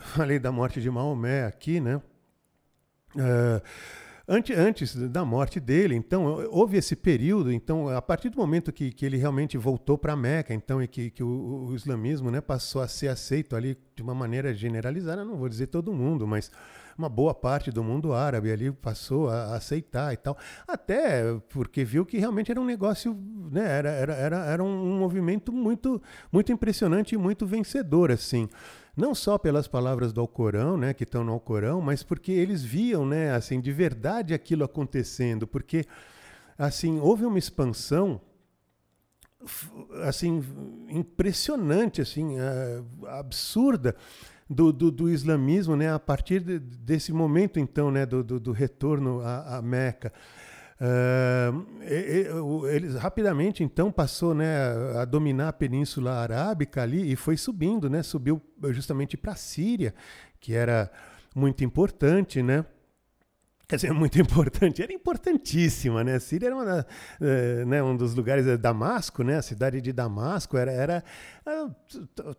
A: falei da morte de Maomé aqui, né? Uh, Antes, da morte dele, então, houve esse período, então, a partir do momento que, que ele realmente voltou para Meca, então, e que, que o, o, islamismo né, passou a ser aceito ali de uma maneira generalizada, não vou dizer todo mundo, mas uma boa parte do mundo árabe ali passou a, a aceitar e tal, até porque viu que realmente era um negócio, né, era, era, era, era um movimento muito, muito impressionante e muito vencedor, assim não só pelas palavras do Alcorão, né, que estão no Alcorão, mas porque eles viam, né, assim, de verdade aquilo acontecendo, porque assim, houve uma expansão assim impressionante, assim, uh, absurda do, do, do, islamismo, né, a partir de, desse momento então, né, do, do, do retorno à, à Meca. Uh, eles rapidamente então passou né, a dominar a Península Arábica ali e foi subindo, né, subiu justamente para a Síria, que era muito importante, né? Quer dizer, muito importante, era importantíssima, né? A Síria era uma, uh, né, um dos lugares, eh, Damasco, né? A cidade de Damasco era, era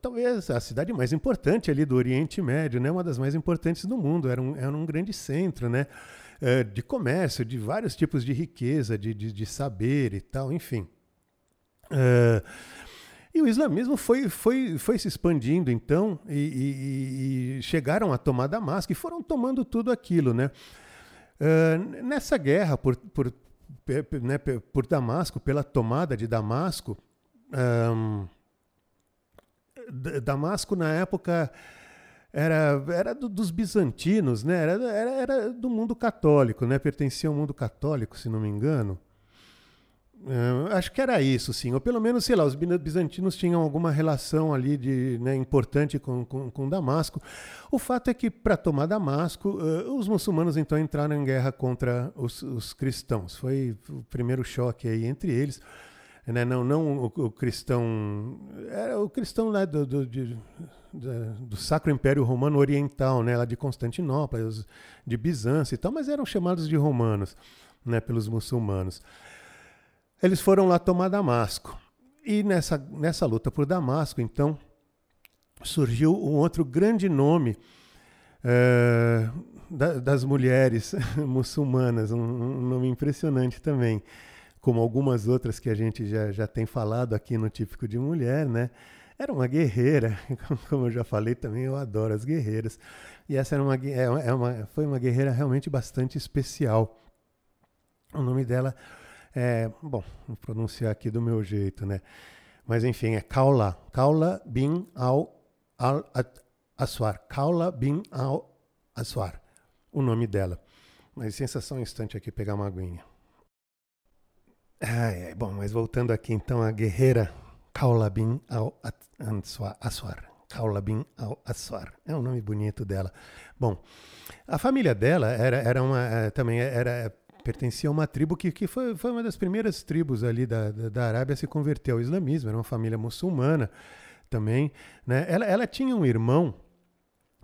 A: talvez a cidade mais importante ali do Oriente Médio, né? Uma das mais importantes do mundo, era um, era um grande centro, né? É, de comércio, de vários tipos de riqueza, de, de, de saber e tal, enfim. É, e o islamismo foi, foi, foi se expandindo, então, e, e, e, chegaram a tomar Damasco e foram tomando tudo aquilo, né? É, nessa guerra por, por, né, por Damasco, pela tomada de Damasco, Damasco na época era, era do, dos bizantinos, né? Era, era, era, do mundo católico, né? Pertencia ao mundo católico, se não me engano. Uh, acho que era isso, sim. Ou pelo menos, sei lá, os bizantinos tinham alguma relação ali de, né, importante com, com, com, Damasco. O fato é que, para tomar Damasco, uh, os muçulmanos então entraram em guerra contra os, os, cristãos. Foi o primeiro choque aí entre eles. Né? Não, não o, o cristão. Era o cristão lá do, do de, do Sacro Império Romano Oriental, né, lá de Constantinopla, de Bizâncio e tal, mas eram chamados de romanos, né, pelos muçulmanos. Eles foram lá tomar Damasco. E nessa, nessa luta por Damasco, então, surgiu um outro grande nome é, da, das mulheres muçulmanas, um, um, nome impressionante também, como algumas outras que a gente já, já tem falado aqui no Típico de Mulher, né? Era uma guerreira, como eu já falei também, eu adoro as guerreiras. E essa era uma, é, é uma, foi uma guerreira realmente bastante especial. O nome dela é, bom, vou pronunciar aqui do meu jeito, né? Mas enfim, é Kaula, Kaula bin al, al Aswar, Kaula bin al Aswar, o nome dela. Mas sensação um instante aqui pegar uma aguinha. Ai, ai, bom, mas voltando aqui então a guerreira Kaula bin al-Aswar. Kaula bin al-Aswar. É um nome bonito dela. Bom, a família dela era, era uma, eh, também era pertencia a uma tribo que, que foi, foi uma das primeiras tribos ali da, da, da Arábia a se converter ao islamismo. Era uma família muçulmana também. Né? Ela, ela tinha um irmão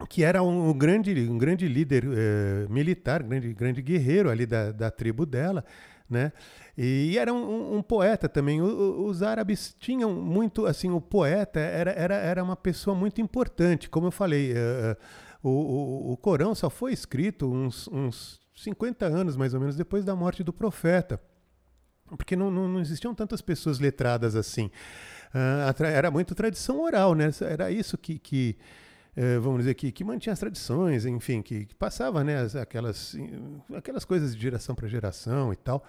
A: que era um, um, grande, um grande líder eh, militar, grande, grande guerreiro ali da, da tribo dela, né? E era um, um poeta também. O, os árabes tinham muito, assim, o poeta era, era, era uma pessoa muito importante. Como eu falei, uh, o, o, o, Corão só foi escrito uns, uns 50 anos, mais ou menos, depois da morte do profeta. Porque não, não, não existiam tantas pessoas letradas assim. Uh, era muito tradição oral, né? Era isso que, que é, vamos dizer que, que mantinha as tradições, enfim, que, que passava né, aquelas, aquelas coisas de geração para geração e tal.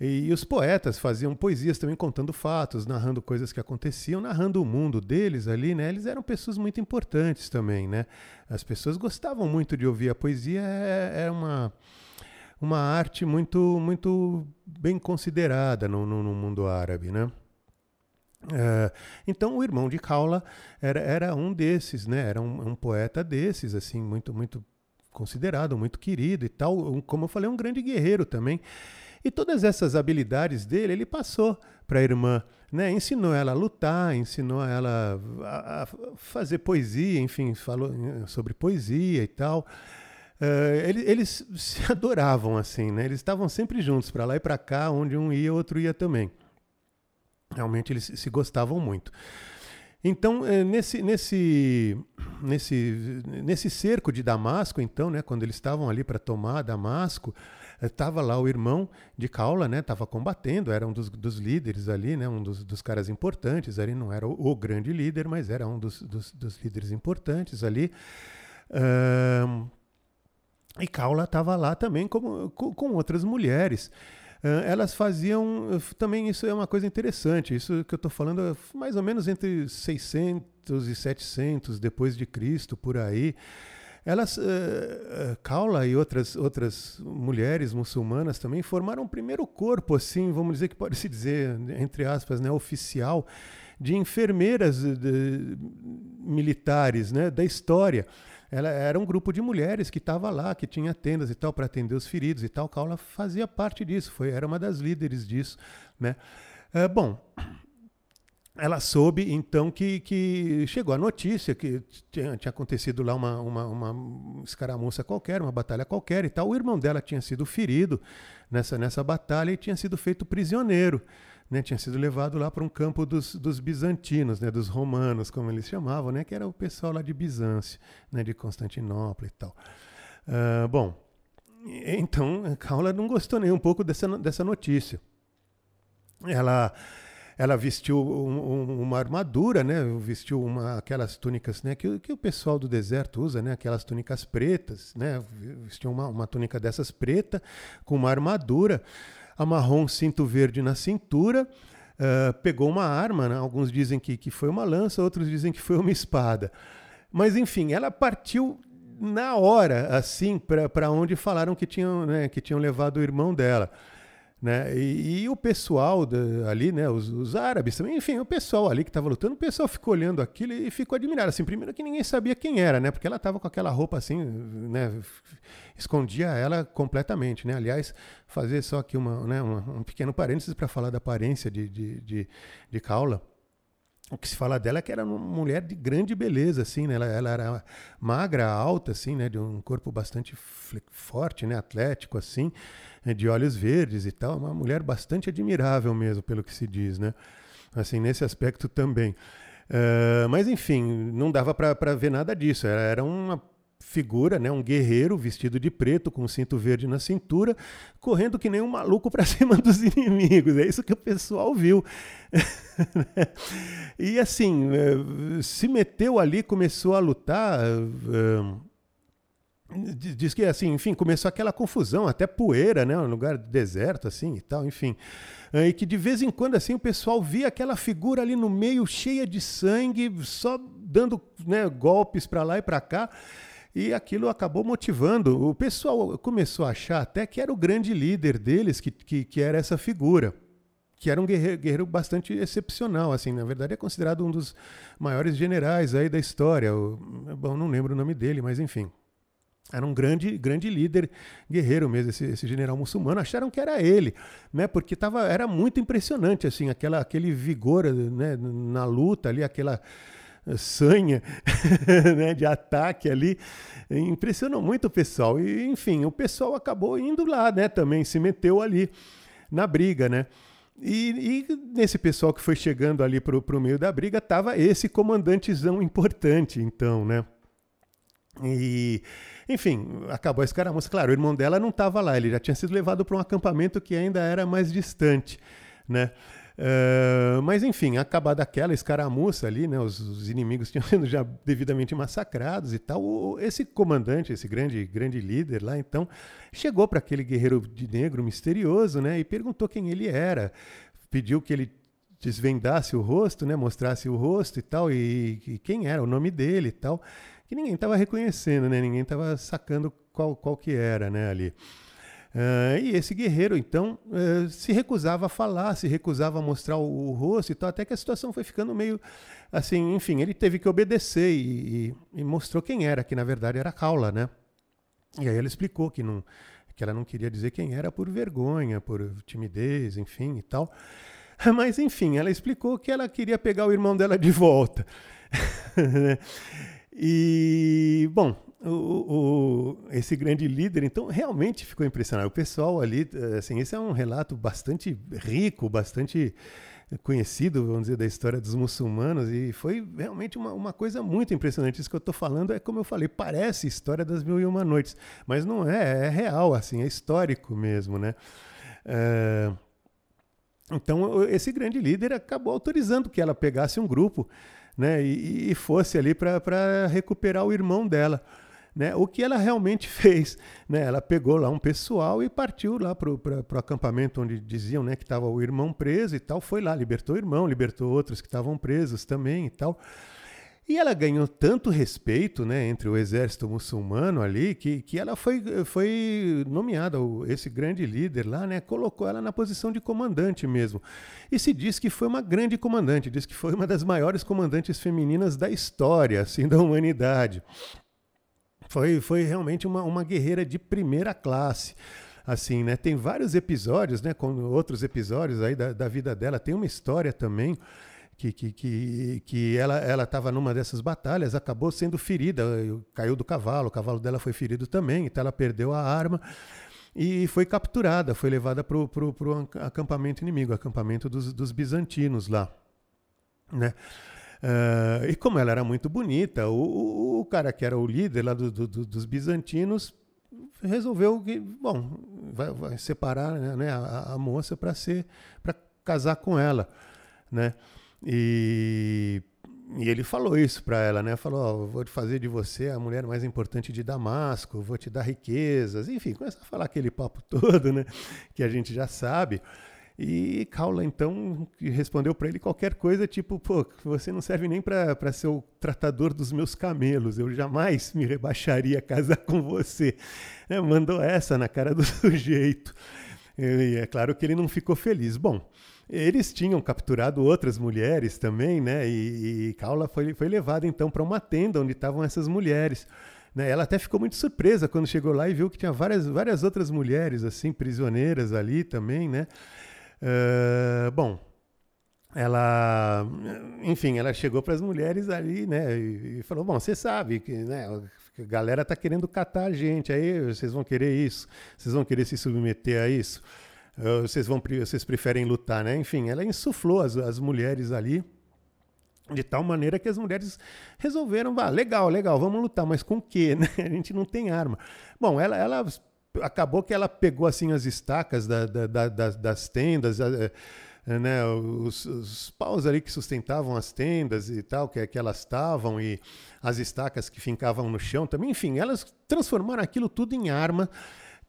A: E, e, os poetas faziam poesias também contando fatos, narrando coisas que aconteciam, narrando o mundo deles ali, né? Eles eram pessoas muito importantes também, né? As pessoas gostavam muito de ouvir a poesia, é, é uma uma arte muito muito bem considerada no, no, no mundo árabe, né? Uh, então o irmão de Kaula era, era um desses, né? Era um, um, poeta desses, assim, muito muito considerado, muito querido e tal. Um, como eu falei, um grande guerreiro também. E todas essas habilidades dele ele passou para a irmã, né? Ensinou ela a lutar, ensinou ela a, a fazer poesia, enfim, falou eh, sobre poesia e tal. Uh, eles, eles se adoravam assim, né? Eles estavam sempre juntos para lá e para cá, onde um ia, outro ia também. Realmente eles se gostavam muito. Então, eh, nesse, nesse, nesse, nesse cerco de Damasco, então, né, quando eles estavam ali para tomar Damasco, estava eh, lá o irmão de Caula, né, estava combatendo, era um dos, dos líderes ali, né, um dos, dos, caras importantes ali, não era o, o, grande líder, mas era um dos, dos, dos líderes importantes ali. Um, e Caula estava lá também como, com, com outras mulheres elas faziam também isso é uma coisa interessante. Isso que eu estou falando é mais ou menos entre 600 e 700 depois de Cristo por aí. Elas, uh, Kaula e outras outras mulheres muçulmanas também formaram o primeiro corpo, assim, vamos dizer que pode se dizer entre aspas, né, oficial de enfermeiras de, militares, né, da história ela era um grupo de mulheres que estava lá, que tinha tendas e tal para atender os feridos e tal. Kaula fazia parte disso, foi, era uma das líderes disso, né? É, bom, ela soube então que, que chegou a notícia que tinha, tinha acontecido lá uma, uma, uma, escaramuça qualquer, uma batalha qualquer e tal. O irmão dela tinha sido ferido nessa, nessa batalha e tinha sido feito prisioneiro né, tinha sido levado lá para um campo dos, dos, bizantinos, né, dos romanos, como eles chamavam, né, que era o pessoal lá de Bizâncio, né, de Constantinopla e tal. Uh, bom, então Caula não gostou nem um pouco dessa, dessa notícia. Ela ela vestiu um, um, uma armadura, né? Vestiu uma, aquelas túnicas, né? Que, que o pessoal do deserto usa, né? Aquelas túnicas pretas, né? Vestiu uma, uma túnica dessas preta com uma armadura amarrou um cinto verde na cintura, uh, pegou uma arma, né? alguns dizem que, que foi uma lança, outros dizem que foi uma espada. Mas enfim, ela partiu na hora, assim, para onde falaram que tinham, né, que tinham levado o irmão dela. Né? E, e, o pessoal da, ali, né, os, os, árabes também, enfim, o pessoal ali que estava lutando, o pessoal ficou olhando aquilo e ficou admirado. Assim, primeiro que ninguém sabia quem era, né? Porque ela estava com aquela roupa assim, né? Escondia ela completamente, né? Aliás, fazer só aqui uma, né, uma, um pequeno parênteses para falar da aparência de, de, de, de Kaula o que se fala dela é que era uma mulher de grande beleza, assim, né? Ela, ela era magra, alta, assim, né? De um corpo bastante forte, né? Atlético, assim, né? de olhos verdes e tal. Uma mulher bastante admirável mesmo, pelo que se diz, né? Assim, nesse aspecto também. Uh, mas, enfim, não dava para ver nada disso. Era, era uma figura, né, um guerreiro vestido de preto com um cinto verde na cintura, correndo que nem um maluco para cima dos inimigos. É isso que o pessoal viu. e assim, eh, se meteu ali, começou a lutar. Eh, diz que assim, enfim, começou aquela confusão, até poeira, né, um lugar deserto assim e tal, enfim. Eh, e que de vez em quando assim o pessoal via aquela figura ali no meio cheia de sangue, só dando né, golpes para lá e para cá. E aquilo acabou motivando. O pessoal começou a achar até que era o grande líder deles, que, que, que era essa figura. Que era um guerreiro, guerreiro, bastante excepcional, assim, na verdade é considerado um dos maiores generais aí da história. O, bom, não lembro o nome dele, mas enfim, era um grande, grande líder guerreiro mesmo, esse, esse, general muçulmano. Acharam que era ele, né? Porque tava, era muito impressionante, assim, aquela, aquele vigor né, na luta ali, aquela sanha né, de ataque ali. Impressionou muito o pessoal. E, enfim, o pessoal acabou indo lá, né? Também se meteu ali na briga, né? E, e nesse pessoal que foi chegando ali para o meio da briga, tava esse comandantezão importante, então, né? E, enfim, acabou a escaramuça. Claro, o irmão dela não estava lá, ele já tinha sido levado para um acampamento que ainda era mais distante, né? Uh, mas enfim, acabada aquela escaramuça ali, né, os, os, inimigos tinham sido já devidamente massacrados e tal. O, esse comandante, esse grande, grande líder lá, então, chegou para aquele guerreiro de negro misterioso, né, e perguntou quem ele era, pediu que ele desvendasse o rosto, né, mostrasse o rosto e tal, e, e quem era, o nome dele e tal, que ninguém estava reconhecendo, né, ninguém estava sacando qual, qual que era, né, ali. Uh, e esse guerreiro, então, uh, se recusava a falar, se recusava a mostrar o, o, rosto e tal, até que a situação foi ficando meio assim, enfim, ele teve que obedecer e, e, e mostrou quem era, que na verdade era Kaula, né? E aí ela explicou que, não, que ela não queria dizer quem era por vergonha, por timidez, enfim e tal. Mas, enfim, ela explicou que ela queria pegar o irmão dela de volta. e, bom, o, o, esse grande líder, então, realmente ficou impressionado. O pessoal ali, assim, esse é um relato bastante rico, bastante conhecido, vamos dizer, da história dos muçulmanos, e foi realmente uma, uma coisa muito impressionante. Isso que eu estou falando é, como eu falei, parece história das Mil e Uma Noites, mas não é, é real, assim, é histórico mesmo, né? É, então, esse grande líder acabou autorizando que ela pegasse um grupo né, e, e fosse ali para recuperar o irmão dela. Né, o que ela realmente fez. Né, ela pegou lá um pessoal e partiu lá para o acampamento onde diziam né, que estava o irmão preso e tal. Foi lá, libertou o irmão, libertou outros que estavam presos também e tal. E ela ganhou tanto respeito né, entre o exército muçulmano ali que, que ela foi, foi nomeada, esse grande líder lá, né, colocou ela na posição de comandante mesmo. E se diz que foi uma grande comandante, diz que foi uma das maiores comandantes femininas da história assim, da humanidade. Foi, foi realmente uma, uma guerreira de primeira classe assim, né? Tem vários episódios, né? Com outros episódios aí da, da vida dela. Tem uma história também que, que, que, que ela estava numa dessas batalhas, acabou sendo ferida, caiu do cavalo, o cavalo dela foi ferido também, então ela perdeu a arma e foi capturada, foi levada para o acampamento inimigo, acampamento dos, dos bizantinos lá. Né? Uh, e como ela era muito bonita, o, o, cara que era o líder lá do, do, dos bizantinos resolveu que, bom, vai, vai separar né, a, a moça para ser para casar com ela, né? E, e ele falou isso para ela, né? Falou: oh, vou fazer de você a mulher mais importante de Damasco, vou te dar riquezas, enfim, começa a falar aquele papo todo, né? Que a gente já sabe. E Kaula, então, respondeu para ele qualquer coisa, tipo, pô, você não serve nem para ser o tratador dos meus camelos, eu jamais me rebaixaria a casar com você. É, mandou essa na cara do sujeito. E é claro que ele não ficou feliz. Bom, eles tinham capturado outras mulheres também, né? E, e Kaula foi, foi levada então para uma tenda onde estavam essas mulheres. Né? Ela até ficou muito surpresa quando chegou lá e viu que tinha várias, várias outras mulheres assim prisioneiras ali também, né? Uh, bom, ela, enfim, ela chegou para as mulheres ali, né? E, falou: bom, você sabe que, né? A galera tá querendo catar a gente, aí vocês vão querer isso, vocês vão querer se submeter a isso. Ah, vocês, vão, vocês preferem lutar, né? Enfim, ela insuflou as, as mulheres ali de tal maneira que as mulheres resolveram, vá, legal, legal, vamos lutar, mas com o quê? Né? A gente não tem arma. Bom, ela, ela acabou que ela pegou assim as estacas da, da, da, das, das, tendas, eh, né, os, os, paus ali que sustentavam as tendas e tal, que, que elas estavam, e as estacas que fincavam no chão também, enfim, elas transformaram aquilo tudo em arma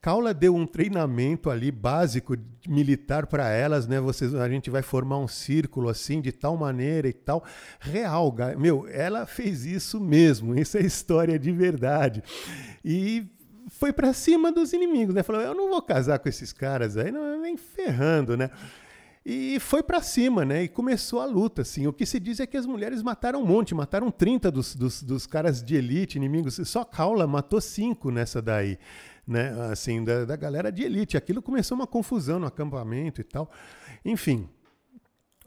A: Kaula deu um treinamento ali básico militar para elas, né? Vocês, a gente vai formar um círculo assim de tal maneira e tal. Real, meu, ela fez isso mesmo. Isso é história de verdade. E foi para cima dos inimigos, né? Falou: "Eu não vou casar com esses caras aí, não nem ferrando, né?" E foi para cima, né? E começou a luta, assim. O que se diz é que as mulheres mataram um monte, mataram 30 dos, dos, dos caras de elite, inimigos. Só Kaula matou cinco nessa daí né, assim, da, da galera de elite. Aquilo começou uma confusão no acampamento e tal. Enfim,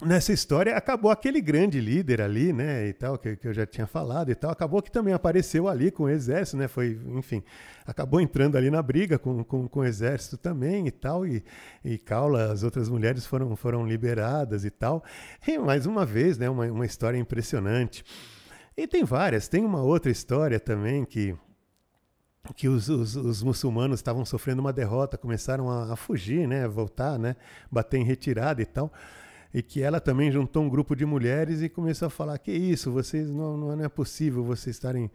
A: nessa história acabou aquele grande líder ali, né, e tal, que, que eu já tinha falado e tal, acabou que também apareceu ali com o exército, né, foi, enfim, acabou entrando ali na briga com, com, com o exército também e tal, e, e Caula, as outras mulheres foram, foram liberadas e tal, e mais uma vez, né, uma, uma história impressionante. E tem várias, tem uma outra história também que que os, os, os, muçulmanos estavam sofrendo uma derrota, começaram a, a, fugir, né, a voltar, né, bater em retirada e tal. E que ela também juntou um grupo de mulheres e começou a falar que isso, vocês não, não é possível vocês estarem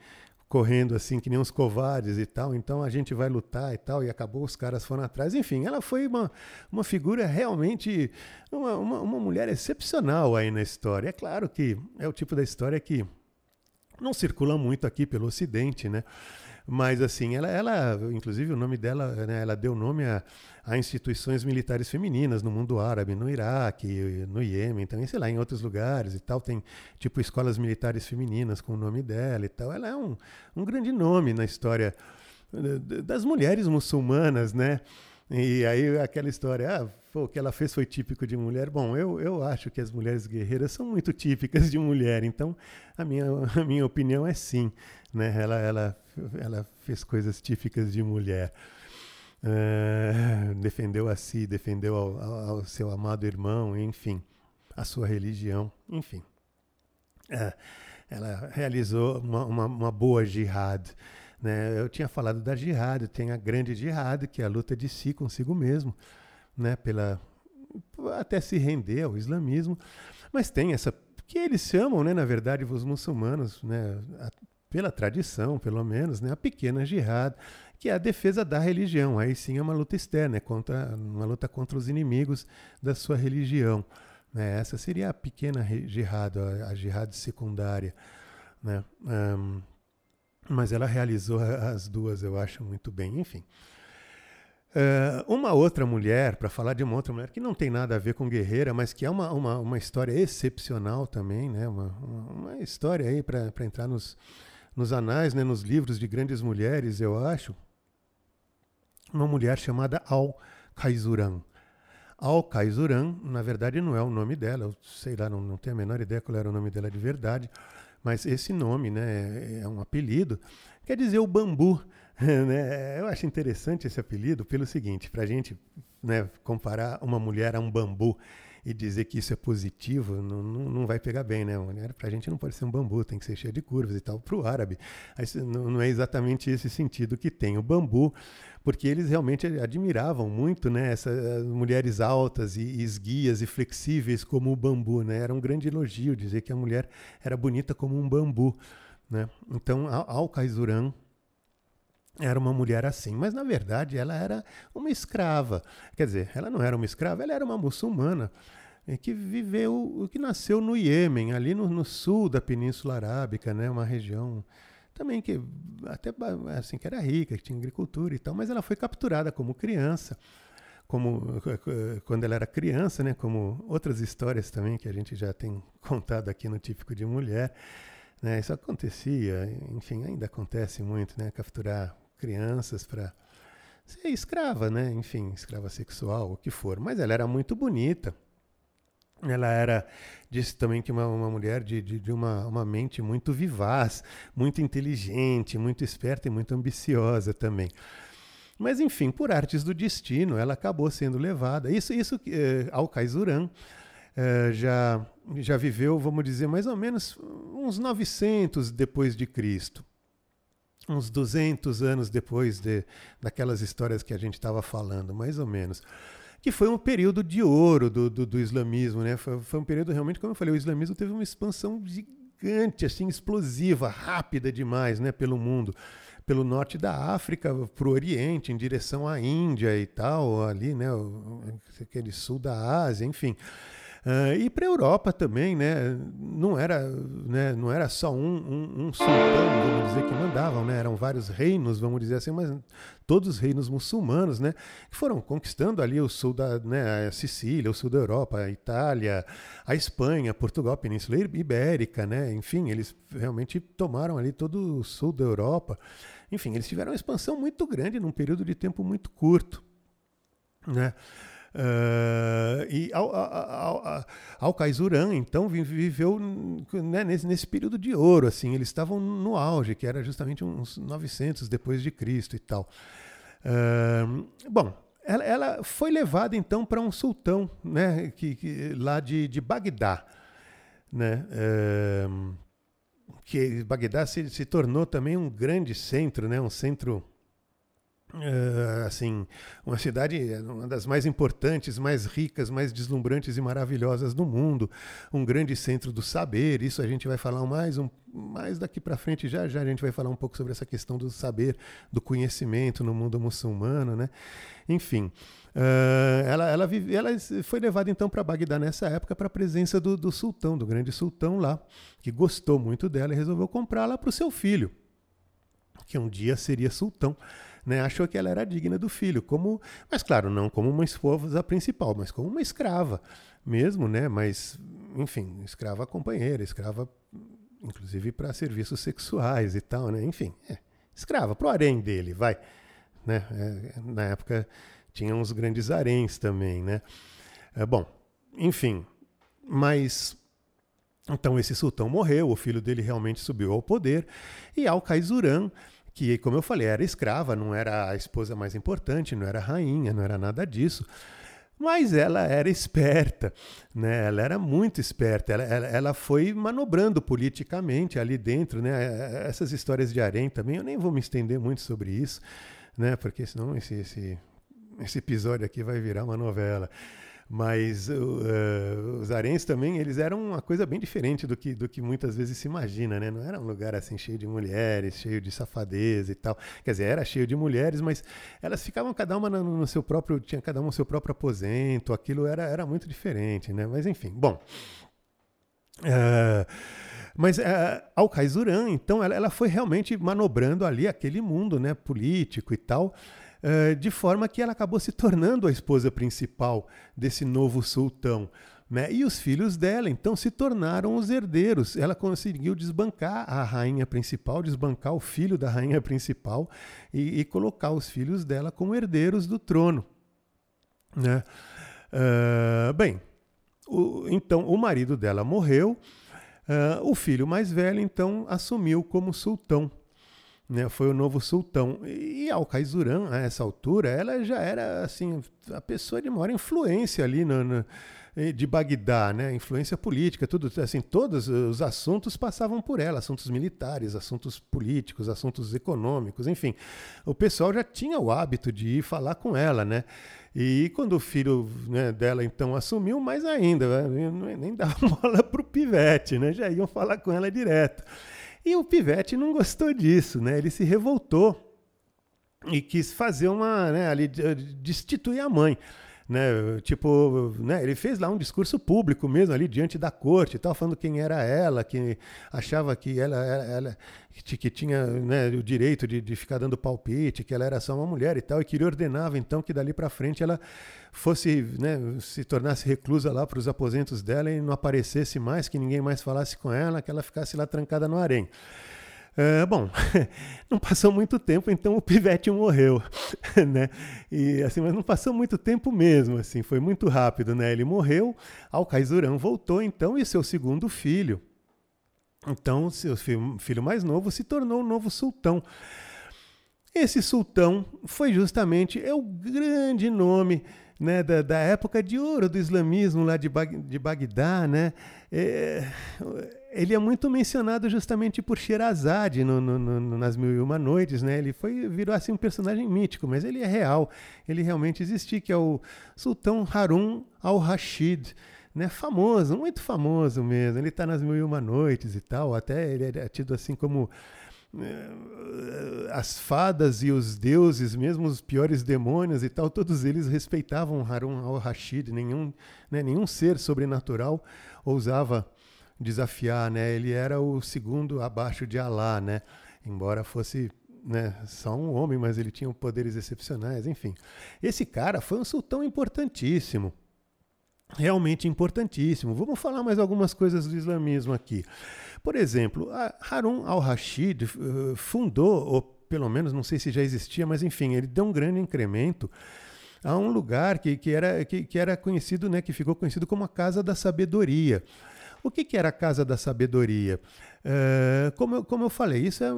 A: correndo assim que nem uns covardes e tal, então a gente vai lutar e tal, e acabou, os caras foram atrás. Enfim, ela foi uma, uma figura realmente, uma, uma, uma mulher excepcional aí na história. É claro que é o tipo da história que não circula muito aqui pelo Ocidente, né? Mas assim, ela, ela inclusive o nome dela, né, ela deu nome a, a, instituições militares femininas no mundo árabe, no Iraque, no Iêmen, também, sei lá, em outros lugares e tal. Tem tipo escolas militares femininas com o nome dela e tal. Ela é um, um grande nome na história eh, das mulheres muçulmanas, né? E aí aquela história, ah, pô, o que ela fez foi típico de mulher. Bom, eu, eu acho que as mulheres guerreiras são muito típicas de mulher, então a minha, a minha opinião é sim. Né? Ela, ela, ela fez coisas típicas de mulher. Uh, defendeu a si, defendeu ao, ao, seu amado irmão, enfim, a sua religião, enfim. Uh, ela realizou uma, uma, uma boa jihad. Né? Eu tinha falado da jihad, tem a grande jihad, que é a luta de si consigo mesmo, né? Pela, até se render ao islamismo, mas tem essa que eles chamam, né, na verdade, os muçulmanos, né, a, pela tradição, pelo menos, né, a pequena jihad, que é a defesa da religião. Aí sim é uma luta externa, é contra, uma luta contra os inimigos da sua religião. Né? Essa seria a pequena jihad, a, jihad secundária. Né? Um, mas ela realizou as duas, eu acho, muito bem. Enfim. Uh, uma outra mulher, para falar de uma outra mulher que não tem nada a ver com guerreira, mas que é uma, uma, uma história excepcional também, né? uma, uma, uma história aí para entrar nos, nos anais, né? nos livros de grandes mulheres, eu acho. Uma mulher chamada Al-Kaizuran. Al-Kaizuran, na verdade, não é o nome dela, eu sei lá, não, não tenho a menor ideia qual era o nome dela de verdade mas esse nome, né, é um apelido, quer dizer o bambu. Né? Eu acho interessante esse apelido pelo seguinte, para a gente né, comparar uma mulher a um bambu e dizer que isso é positivo não, não, não vai pegar bem, né? Para a gente não pode ser um bambu, tem que ser cheio de curvas e tal. Para o árabe, não, é exatamente esse sentido que tem. O bambu porque eles realmente admiravam muito né, essas mulheres altas e esguias e flexíveis como o bambu. Né? Era um grande elogio dizer que a mulher era bonita como um bambu. Né? Então, Al-Kaizuran era uma mulher assim, mas na verdade ela era uma escrava. Quer dizer, ela não era uma escrava, ela era uma muçulmana eh, que viveu, que nasceu no Iêmen, ali no, no sul da Península Arábica, né, uma região também que até assim que era rica, que tinha agricultura e tal, mas ela foi capturada como criança, como quando ela era criança, né, como outras histórias também que a gente já tem contado aqui no típico de mulher, né, isso acontecia, enfim, ainda acontece muito, né, capturar crianças para ser escrava, né, enfim, escrava sexual, o que for, mas ela era muito bonita. Ela era, disse também que uma, uma mulher de, de, de, uma, uma mente muito vivaz, muito inteligente, muito esperta e muito ambiciosa também. Mas, enfim, por artes do destino, ela acabou sendo levada. Isso, isso eh, Al-Kaizuran eh, já, já viveu, vamos dizer, mais ou menos uns 900 depois de Cristo. Uns 200 anos depois de, daquelas histórias que a gente estava falando, mais ou menos que foi um período de ouro do, do, do islamismo, né? Foi, foi, um período realmente, como eu falei, o islamismo teve uma expansão gigante, assim, explosiva, rápida demais, né, pelo mundo. Pelo norte da África para o Oriente, em direção à Índia e tal, ali, né, aquele sul da Ásia, enfim. Uh, e para a Europa também, né? Não era, né? não era só um, um, um, sultão, vamos dizer, que mandavam, né? Eram vários reinos, vamos dizer assim, mas todos os reinos muçulmanos, né? Que foram conquistando ali o sul da né? a Sicília, o sul da Europa, a Itália, a Espanha, Portugal, a Península Ibérica, né? Enfim, eles realmente tomaram ali todo o sul da Europa. Enfim, eles tiveram uma expansão muito grande num período de tempo muito curto, né? Uh, e Al, Al, então, viveu né, nesse, nesse, período de ouro, assim, eles estavam no auge, que era justamente uns 900 depois de Cristo e tal. Uh, bom, ela, ela, foi levada então para um sultão, né, que, que lá de, de Bagdá, né, uh, que Bagdá se, se tornou também um grande centro, né, um centro Uh, assim, uma cidade, uma das mais importantes, mais ricas, mais deslumbrantes e maravilhosas do mundo, um grande centro do saber. Isso a gente vai falar mais, um, mais daqui para frente, já já a gente vai falar um pouco sobre essa questão do saber, do conhecimento no mundo muçulmano, né? Enfim, uh, ela, ela, vive, ela foi levada então para Bagdá nessa época para a presença do, do sultão, do grande sultão lá, que gostou muito dela e resolveu comprá-la para o seu filho, que um dia seria sultão né, achou que ela era digna do filho, como, mas claro, não como uma esposa principal, mas como uma escrava mesmo, né? Mas, enfim, escrava companheira, escrava, inclusive para serviços sexuais e tal, né? Enfim, é, escrava pro harém dele, vai, né? É, na época tinha uns grandes haréns também, né? É, bom, enfim, mas então esse sultão morreu, o filho dele realmente subiu ao poder e Al-Kaizuran que, como eu falei, era escrava, não era a esposa mais importante, não era rainha, não era nada disso. Mas ela era esperta, né? ela era muito esperta, ela, ela, ela, foi manobrando politicamente ali dentro. Né? Essas histórias de harém também, eu nem vou me estender muito sobre isso, né? porque senão esse, esse, esse episódio aqui vai virar uma novela. Mas uh, os arenses também, eles eram uma coisa bem diferente do que, do que muitas vezes se imagina, né? Não era um lugar assim cheio de mulheres, cheio de safadeza e tal. Quer dizer, era cheio de mulheres, mas elas ficavam cada uma no, no seu próprio, tinha cada uma o seu próprio aposento, aquilo era, era muito diferente, né? Mas enfim, bom. Uh, mas uh, Al-Kaizuran, então, ela, ela foi realmente manobrando ali aquele mundo né, político e tal. Eh, de forma que ela acabou se tornando a esposa principal desse novo sultão. Né? E os filhos dela, então, se tornaram os herdeiros. Ela conseguiu desbancar a rainha principal, desbancar o filho da rainha principal e, e colocar os filhos dela como herdeiros do trono. Né? Uh, bem, o, então o marido dela morreu, uh, o filho mais velho, então, assumiu como sultão né, foi o novo sultão. E Al-Kaizuran, a essa altura, ela já era assim a pessoa de maior influência ali no, no, de Bagdá, né, influência política, tudo assim, todos os assuntos passavam por ela, assuntos militares, assuntos políticos, assuntos econômicos, enfim. O pessoal já tinha o hábito de ir falar com ela, né? E quando o filho né, dela então assumiu, mais ainda, né, nem dava bola pro pivete, né? Já iam falar com ela direto. E o Pivete não gostou disso, né? Ele se revoltou e quis fazer uma, né, ali, destituir a mãe. Né, tipo, né, ele fez lá um discurso público mesmo ali diante da corte, tal, falando quem era ela, que achava que ela, ela, ela que, tinha né, o direito de, de, ficar dando palpite, que ela era só uma mulher e tal, e que ele ordenava então que dali para frente ela fosse, né, se tornasse reclusa lá para os aposentos dela e não aparecesse mais, que ninguém mais falasse com ela, que ela ficasse lá trancada no harém. Uh, bom, não passou muito tempo, então o pivete morreu, né? E assim, mas não passou muito tempo mesmo, assim, foi muito rápido, né? Ele morreu, Al-Kaizuran voltou então e seu segundo filho, então seu filho mais novo se tornou o novo sultão. Esse sultão foi justamente é o grande nome né, da, da, época de ouro do islamismo lá de, Bag, de Bagdá, né? É, ele é muito mencionado justamente por Sherazade no, no, no, nas Mil e Uma Noites, né? Ele foi virou assim um personagem mítico, mas ele é real, ele realmente existe, que é o Sultão Harun al-Rashid, né? Famoso, muito famoso mesmo. Ele está nas Mil e Uma Noites e tal, até ele é tido assim como as fadas e os deuses, mesmo os piores demônios e tal, todos eles respeitavam Harun al-Rashid, nenhum, né, nenhum ser sobrenatural ousava desafiar, né? Ele era o segundo abaixo de Alá, né? Embora fosse né, só um homem, mas ele tinha poderes excepcionais, enfim. Esse cara foi um sultão importantíssimo realmente importantíssimo. Vamos falar mais algumas coisas do islamismo aqui. Por exemplo, Harun al-Rashid uh, fundou, ou pelo menos não sei se já existia, mas enfim, ele deu um grande incremento a um lugar que, que, era, que, que era conhecido, né, que ficou conhecido como a Casa da Sabedoria. O que, que era a Casa da Sabedoria? Uh, como, eu, como eu falei, isso é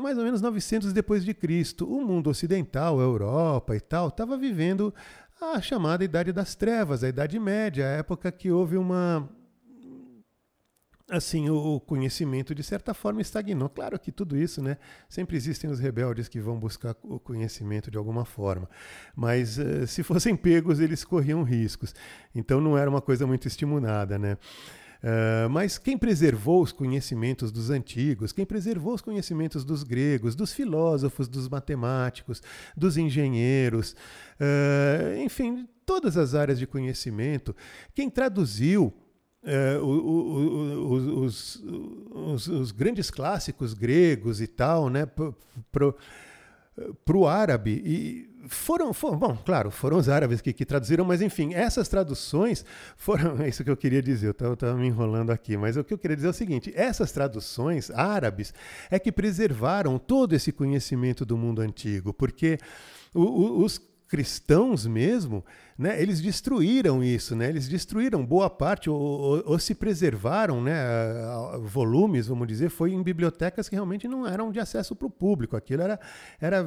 A: mais ou menos 900 depois de Cristo. O mundo ocidental, a Europa e tal, estava vivendo a chamada Idade das Trevas, a Idade Média, a época que houve uma assim, o, conhecimento de certa forma estagnou. Claro que tudo isso, né? Sempre existem os rebeldes que vão buscar o conhecimento de alguma forma, mas uh, se fossem pegos, eles corriam riscos. Então não era uma coisa muito estimulada, né? Uh, mas quem preservou os conhecimentos dos antigos, quem preservou os conhecimentos dos gregos, dos filósofos, dos matemáticos, dos engenheiros, uh, enfim, todas as áreas de conhecimento, quem traduziu o, o, o, os, os, os, grandes clássicos gregos e tal, né, para o árabe e foram, foram, bom, claro, foram os árabes que, que, traduziram, mas enfim, essas traduções foram, é isso que eu queria dizer, eu estava me enrolando aqui, mas o que eu queria dizer é o seguinte: essas traduções árabes é que preservaram todo esse conhecimento do mundo antigo, porque o, o, os cristãos mesmo, né, eles destruíram isso, né, eles destruíram boa parte, ou, ou, ou, se preservaram, né, volumes, vamos dizer, foi em bibliotecas que realmente não eram de acesso para o público. Aquilo era, era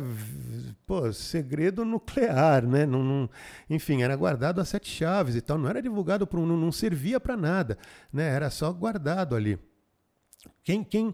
A: pô, segredo nuclear, né, não, enfim, era guardado a sete chaves e tal, não era divulgado, para não, não servia para nada, né, era só guardado ali. Quem, quem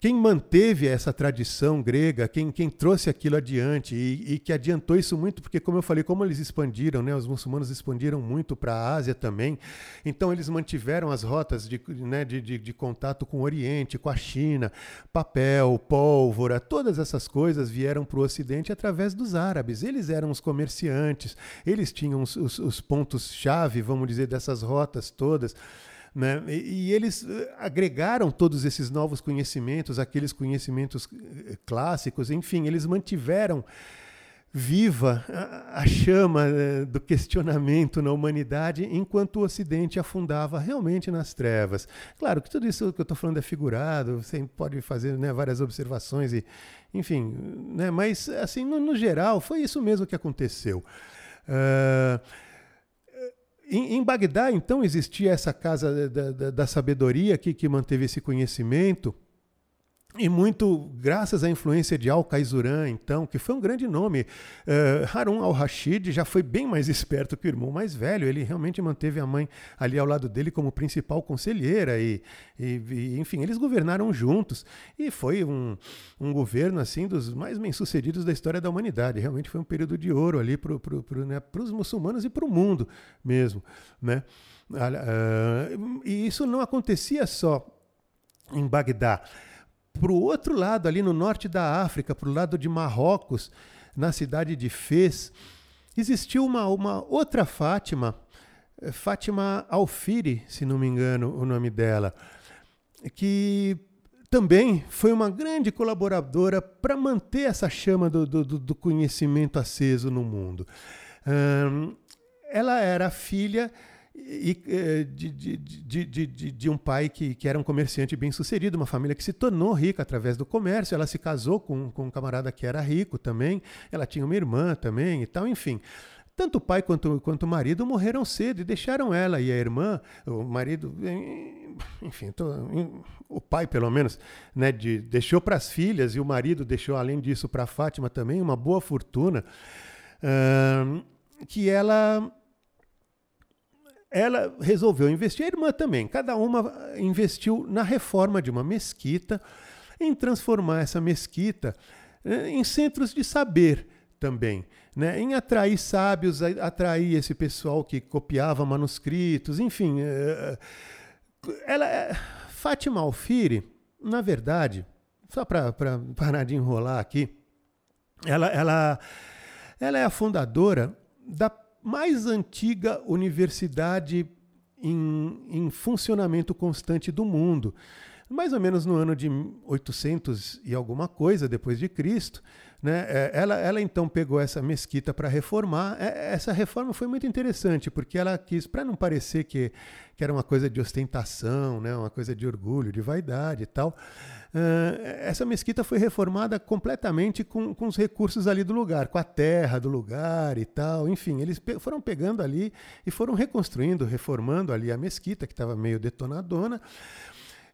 A: quem manteve essa tradição grega, quem, quem trouxe aquilo adiante e, e, que adiantou isso muito, porque, como eu falei, como eles expandiram, né, os muçulmanos expandiram muito para a Ásia também, então eles mantiveram as rotas de, né, de, de, de, contato com o Oriente, com a China, papel, pólvora, todas essas coisas vieram para o Ocidente através dos árabes. Eles eram os comerciantes, eles tinham os, os, os pontos-chave, vamos dizer, dessas rotas todas. Né? E, e, eles eh, agregaram todos esses novos conhecimentos, aqueles conhecimentos eh, clássicos, enfim, eles mantiveram viva a, chama eh, do questionamento na humanidade, enquanto o Ocidente afundava realmente nas trevas. Claro que tudo isso que eu estou falando é figurado, você pode fazer né, várias observações, e, enfim, né, mas assim, no, no, geral, foi isso mesmo que aconteceu. Uh, em, em, Bagdá, então, existia essa casa da, da, da sabedoria que, que manteve esse conhecimento. E muito graças à influência de Al-Kaizuran, então, que foi um grande nome. Uh, Harun al-Rashid já foi bem mais esperto que o irmão mais velho. Ele realmente manteve a mãe ali ao lado dele como principal conselheira. E, e, e enfim, eles governaram juntos. E foi um, um governo assim dos mais bem-sucedidos da história da humanidade. Realmente foi um período de ouro ali para pro, pro, né, os muçulmanos e para o mundo mesmo. Né? Uh, e isso não acontecia só em Bagdá para o outro lado, ali no norte da África, para o lado de Marrocos, na cidade de Fez, existiu uma, uma outra Fátima, eh, Fátima Alfiri, se não me engano o nome dela, que também foi uma grande colaboradora para manter essa chama do, do, do, conhecimento aceso no mundo. Um, ela era filha e, eh, de, de, de, de, de, um pai que, que era um comerciante bem sucedido, uma família que se tornou rica através do comércio. Ela se casou com, com um camarada que era rico também. Ela tinha uma irmã também e tal, enfim. Tanto o pai quanto, quanto o marido morreram cedo e deixaram ela e a irmã, o marido, enfim, tô, o pai pelo menos, né, de, deixou para as filhas e o marido deixou, além disso, para a Fátima também uma boa fortuna, uh, que ela ela resolveu investir, a irmã também. Cada uma investiu na reforma de uma mesquita, em transformar essa mesquita eh, em centros de saber também, né? em atrair sábios, atrair esse pessoal que copiava manuscritos, enfim. Eh, ela, eh, Fátima Alfiri, na verdade, só para parar de enrolar aqui, ela, ela, ela é a fundadora da mais antiga universidade em, em funcionamento constante do mundo. Mais ou menos no ano de 800 e alguma coisa depois de Cristo, né? É, ela, ela então pegou essa mesquita para reformar. É, essa reforma foi muito interessante, porque ela quis, para não parecer que, que era uma coisa de ostentação, né? uma coisa de orgulho, de vaidade e tal, uh, essa mesquita foi reformada completamente com, com os recursos ali do lugar, com a terra do lugar e tal. Enfim, eles pe foram pegando ali e foram reconstruindo, reformando ali a mesquita, que estava meio detonadona.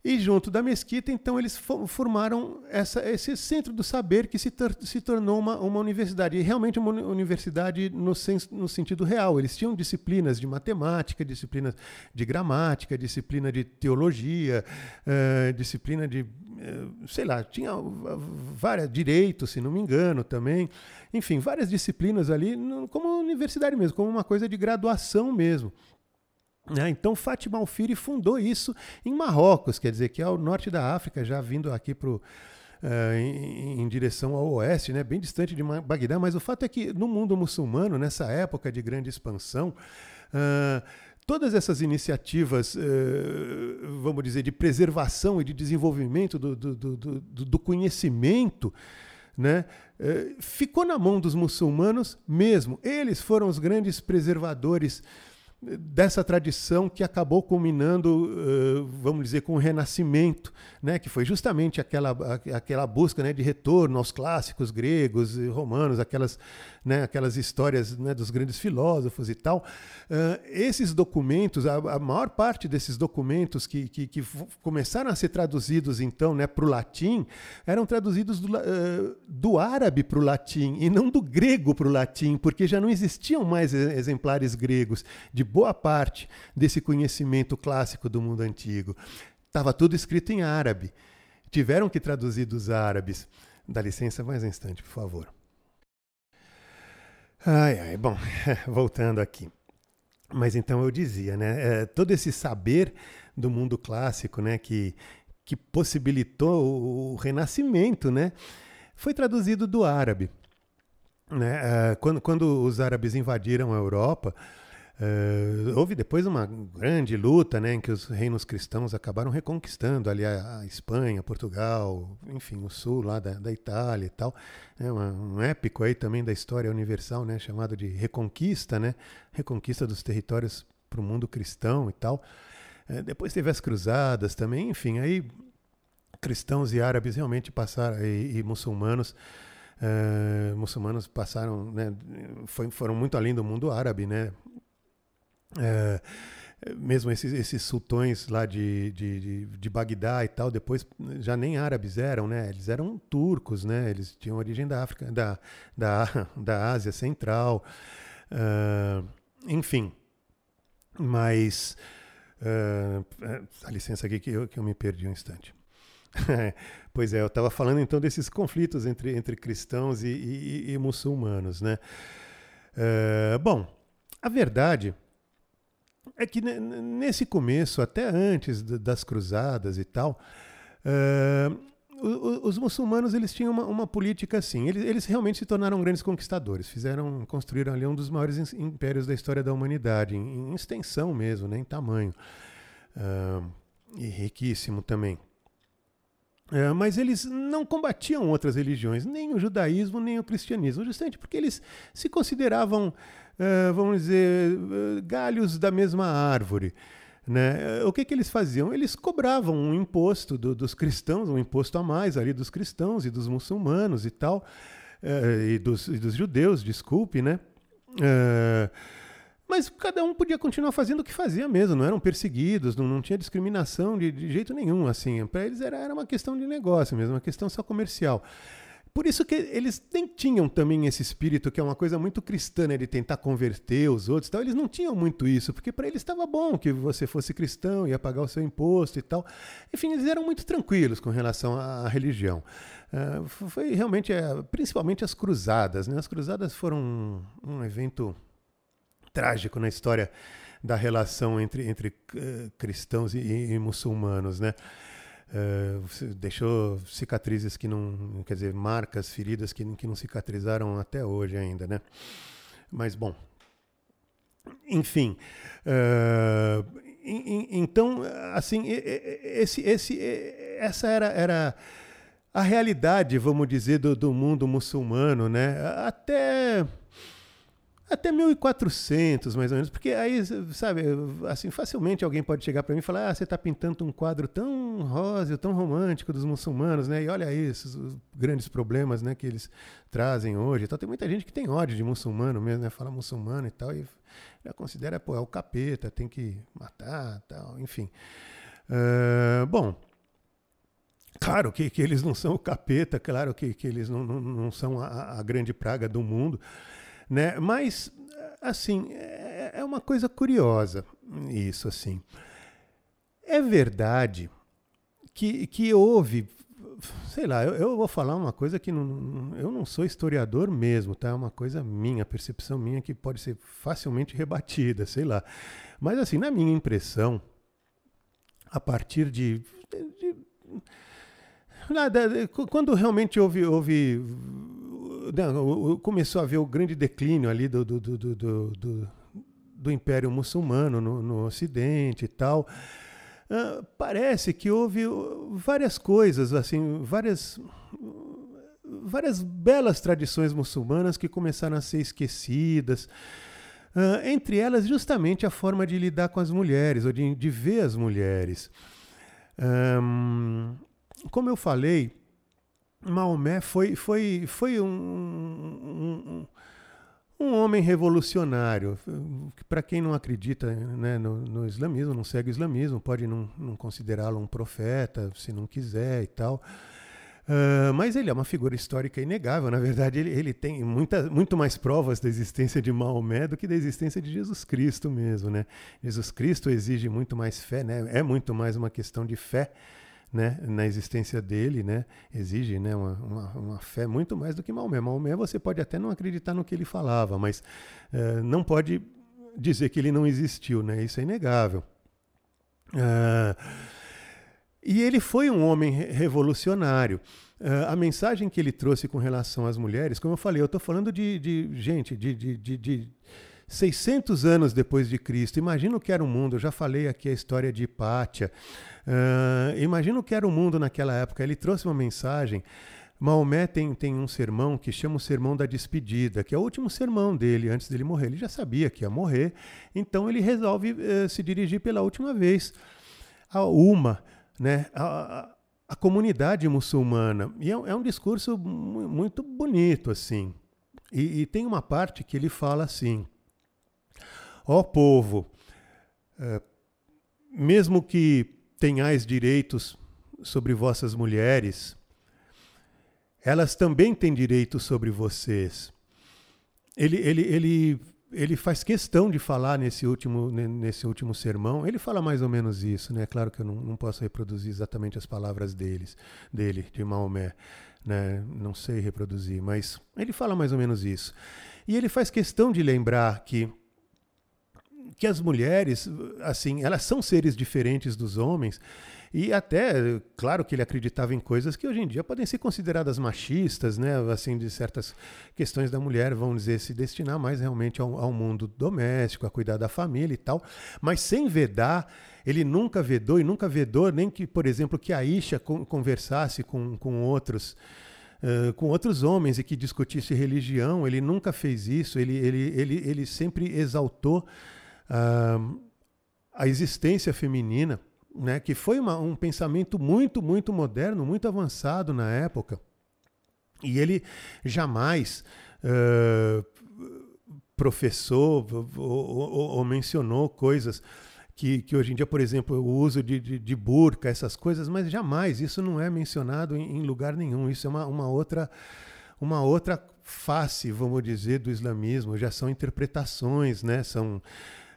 A: E junto da mesquita, então, eles formaram essa, esse centro do saber que se, tor se tornou uma, uma universidade. E realmente uma universidade no, no sentido real. Eles tinham disciplinas de matemática, disciplinas de gramática, disciplina de teologia, uh, disciplina de, sei lá, tinha vários direitos, se não me engano, também. Enfim, várias disciplinas ali, como universidade mesmo, como uma coisa de graduação mesmo. É, então Fátima Alfiri fundou isso em Marrocos, quer dizer, que é o norte da África, já vindo aqui para uh, em, em, direção ao oeste, né, bem distante de Bagdá, mas o fato é que no mundo muçulmano, nessa época de grande expansão, uh, todas essas iniciativas, uh, vamos dizer, de preservação e de desenvolvimento do, do, do, do conhecimento, né, ficou na mão dos muçulmanos mesmo. Eles foram os grandes preservadores dessa tradição que acabou culminando, vamos dizer, com o Renascimento, né, que foi justamente aquela, aquela busca né, de retorno aos clássicos gregos e romanos, aquelas, né, aquelas histórias né, dos grandes filósofos e tal. Uh, esses documentos, a, a, maior parte desses documentos que, que, que começaram a ser traduzidos então né, para o latim, eram traduzidos do, uh, do árabe para o latim e não do grego para o latim, porque já não existiam mais exemplares gregos de boa parte desse conhecimento clássico do mundo antigo. Estava tudo escrito em árabe. Tiveram que traduzir dos árabes. Dá licença mais um instante, por favor. Ai, ai, bom, voltando aqui. Mas então eu dizia, né? É, todo esse saber do mundo clássico, né? Que, que possibilitou o renascimento, né? Foi traduzido do árabe. Né? É, quando, quando os árabes invadiram a Europa, Uh, houve depois uma grande luta né, em que os reinos cristãos acabaram reconquistando ali a, a Espanha, Portugal, enfim, o sul lá da, da Itália e tal. É uma, um épico aí também da história universal, né, chamado de Reconquista, né, Reconquista dos territórios para o mundo cristão e tal. Uh, depois teve as cruzadas também, enfim, aí cristãos e árabes realmente passaram, e, e muçulmanos Uh, muçulmanos passaram, né, foi, foram muito além do mundo árabe, né, é, mesmo esses, esses sultões lá de, de, de, de, Bagdá e tal, depois já nem árabes eram, né? Eles eram turcos, né? Eles tinham origem da África, da, da, da Ásia Central, uh, enfim. Mas, uh, dá licença aqui que eu, que eu me perdi um instante. pois é, eu estava falando então desses conflitos entre, entre cristãos e, e, e muçulmanos, né? Uh, bom, a verdade é que nesse começo, até antes das cruzadas e tal, uh, os muçulmanos eles tinham uma, uma política assim. Eles, eles, realmente se tornaram grandes conquistadores. Fizeram, construíram ali um dos maiores impérios da história da humanidade, em, em extensão mesmo, né, em tamanho. Uh, e riquíssimo também. Mas eles não combatiam outras religiões, nem o judaísmo, nem o cristianismo, justamente porque eles se consideravam vamos dizer, uh, galhos da mesma árvore. Né? O que, que eles faziam? Eles cobravam um imposto do, dos cristãos, um imposto a mais ali dos cristãos e dos muçulmanos e tal, e, dos, e, dos, judeus, desculpe, né? mas cada um podia continuar fazendo o que fazia mesmo, não eram perseguidos, não, não tinha discriminação de, de jeito nenhum. assim Para eles era, era uma questão de negócio mesmo, uma questão só comercial. Por isso que eles nem tinham também esse espírito, que é uma coisa muito cristã, né, de tentar converter os outros. Tal. Eles não tinham muito isso, porque para eles estava bom que você fosse cristão, ia pagar o seu imposto e tal. Enfim, eles eram muito tranquilos com relação à religião. Uh, foi realmente, uh, principalmente as cruzadas. Né? As cruzadas foram um, um evento trágico na história da relação entre, entre uh, cristãos e, e, muçulmanos, né? Uh, deixou cicatrizes que não, quer dizer, marcas, feridas que, que não cicatrizaram até hoje ainda, né? Mas bom, enfim, uh, então, assim, esse, esse, essa era, era a realidade, vamos dizer, do, do mundo muçulmano, né? Até até 1400, mais ou menos, porque aí, sabe, assim, facilmente alguém pode chegar para mim e falar: ah, você está pintando um quadro tão rosa, tão romântico dos muçulmanos, né? E olha aí esses grandes problemas, né, que eles trazem hoje. Então, tem muita gente que tem ódio de muçulmano mesmo, né? Fala muçulmano e tal, e já considera, pô, é o capeta, tem que matar, tal, enfim. Uh, bom, Claro que, que eles não são o capeta, claro que, que eles não, não, não são a, a grande praga do mundo, né? Mas, assim, é, é uma coisa curiosa isso, assim. É verdade que, que houve, sei lá, eu, eu, vou falar uma coisa que não, eu não sou historiador mesmo, tá? É uma coisa minha, percepção minha que pode ser facilmente rebatida, sei lá. Mas assim, na minha impressão, a partir de, de nada, quando realmente houve, houve começou a haver o grande declínio ali do, do, do, do, do, Império Muçulmano no, no Ocidente e tal, Uh, parece que houve várias coisas, assim, várias, várias belas tradições muçulmanas que começaram a ser esquecidas. Uh, entre elas, justamente a forma de lidar com as mulheres, ou de, de ver as mulheres. Um, como eu falei, Maomé foi, foi, foi um, um, um homem revolucionário. Para quem não acredita né, no, no, islamismo, não segue o islamismo, pode não, não considerá-lo um profeta, se não quiser e tal. Uh, mas ele é uma figura histórica inegável. Na verdade, ele, ele tem muita, muito mais provas da existência de Maomé do que da existência de Jesus Cristo mesmo. Né? Jesus Cristo exige muito mais fé, né? é muito mais uma questão de fé né, na existência dele, né, exige né, uma, uma, uma, fé muito mais do que Maomé. Maomé você pode até não acreditar no que ele falava, mas uh, não pode dizer que ele não existiu, né, isso é inegável. Uh, e ele foi um homem revolucionário. Uh, a mensagem que ele trouxe com relação às mulheres, como eu falei, eu estou falando de, de, gente, de, de, de, de 600 anos depois de Cristo. Imagina o que era o mundo. Eu já falei aqui a história de Hipátia. Uh, imagina o que era o mundo naquela época. Ele trouxe uma mensagem. Maomé tem, tem um sermão que chama o Sermão da Despedida, que é o último sermão dele antes dele morrer. Ele já sabia que ia morrer, então ele resolve uh, se dirigir pela última vez a uma, né, a, a comunidade muçulmana. E é, é um discurso muito bonito, assim. E, e, tem uma parte que ele fala assim: Ó povo, é, mesmo que tenhais direitos sobre vossas mulheres, elas também têm direitos sobre vocês. Ele, ele, ele, ele faz questão de falar nesse último, nesse último sermão. Ele fala mais ou menos isso, né? Claro que eu não, não posso reproduzir exatamente as palavras deles, dele, de Maomé. Né? Não sei reproduzir, mas ele fala mais ou menos isso. E ele faz questão de lembrar que que as mulheres, assim, elas são seres diferentes dos homens. E até, claro que ele acreditava em coisas que hoje em dia podem ser consideradas machistas, né? Assim, de certas questões da mulher, vão dizer, se destinar mais realmente ao, ao mundo doméstico, a cuidar da família e tal. Mas sem vedar, ele nunca vedou e nunca vedou nem que, por exemplo, que a Isha conversasse com, com outros. Uh, com outros homens e que discutisse religião, ele nunca fez isso, ele, ele, ele, ele sempre exaltou a existência feminina, né, que foi uma, um pensamento muito, muito moderno, muito avançado na época. E ele jamais uh, professou ou, ou, ou, mencionou coisas que, que hoje em dia, por exemplo, o uso de, de, de burca, essas coisas, mas jamais isso não é mencionado em, em lugar nenhum. Isso é uma, uma outra uma outra face, vamos dizer, do islamismo. Já são interpretações, né? São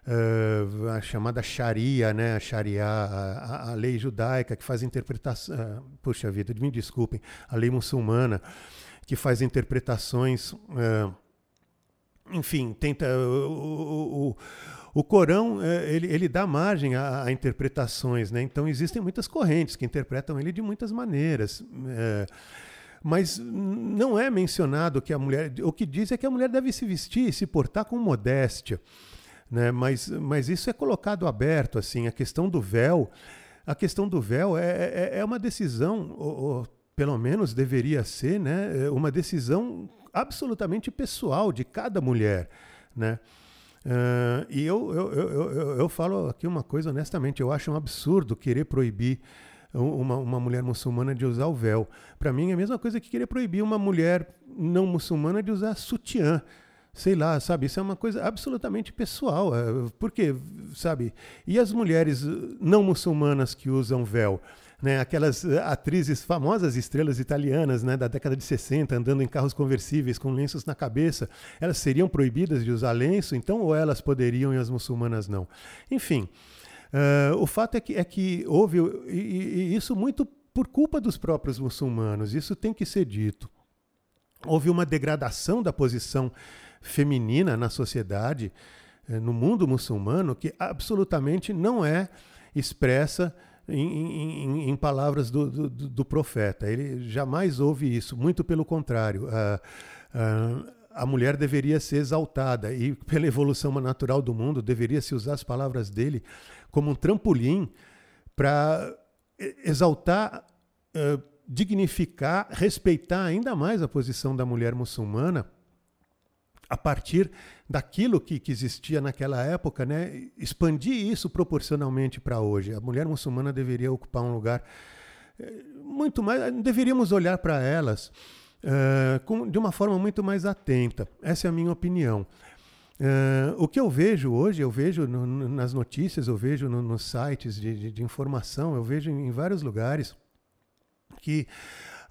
A: uh, a chamada Sharia, né, a Sharia, a, a, lei judaica que faz interpretação, uh, puxa vida, me desculpem, a lei muçulmana que faz interpretações, uh, enfim, tenta o, o, o Corão ele, ele dá margem a, a, interpretações, né? Então existem muitas correntes que interpretam ele de muitas maneiras. mas não é mencionado que a mulher. O que diz é que a mulher deve se vestir, se portar com modéstia né? Mas, mas isso é colocado aberto, assim, a questão do véu, a questão do véu é, é, é uma decisão, ou, ou, pelo menos deveria ser, né? É uma decisão absolutamente pessoal de cada mulher, né? Uh, e eu, eu, eu, eu, eu falo aqui uma coisa honestamente, eu acho um absurdo querer proibir uma, uma mulher muçulmana de usar o véu. Para mim é a mesma coisa que querer proibir uma mulher não muçulmana de usar sutiã sei lá, sabe? Isso é uma coisa absolutamente pessoal. É, porque, sabe? E as mulheres não muçulmanas que usam véu? Né, aquelas atrizes famosas, estrelas italianas né, da década de 60, andando em carros conversíveis com lenços na cabeça, elas seriam proibidas de usar lenço, então, ou elas poderiam e as muçulmanas não? Enfim, uh, o fato é que, é que houve, e, e isso muito por culpa dos próprios muçulmanos, isso tem que ser dito. Houve uma degradação da posição feminina na sociedade, eh, no mundo muçulmano, que absolutamente não é expressa em, em, em palavras do, do, do, profeta. Ele jamais ouve isso, muito pelo contrário. A, a, a mulher deveria ser exaltada e, pela evolução natural do mundo, deveria se usar as palavras dele como um trampolim para exaltar, uh, dignificar, respeitar ainda mais a posição da mulher muçulmana a partir daquilo que, que, existia naquela época, né, expandir isso proporcionalmente para hoje. A mulher muçulmana deveria ocupar um lugar eh, muito mais. Deveríamos olhar para elas uh, com, de uma forma muito mais atenta. Essa é a minha opinião. Uh, o que eu vejo hoje, eu vejo no, no, nas notícias, eu vejo no, nos sites de, de, de, informação, eu vejo em, em vários lugares que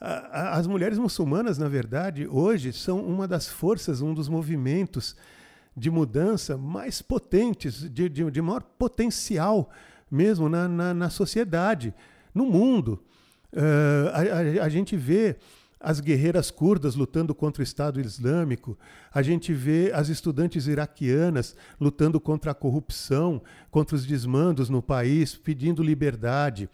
A: as mulheres muçulmanas, na verdade, hoje são uma das forças, um dos movimentos de mudança mais potentes, de, de, de maior potencial mesmo na, na, na sociedade, no mundo. Uh, a, a, a, gente vê as guerreiras curdas lutando contra o Estado Islâmico, a gente vê as estudantes iraquianas lutando contra a corrupção, contra os desmandos no país, pedindo liberdade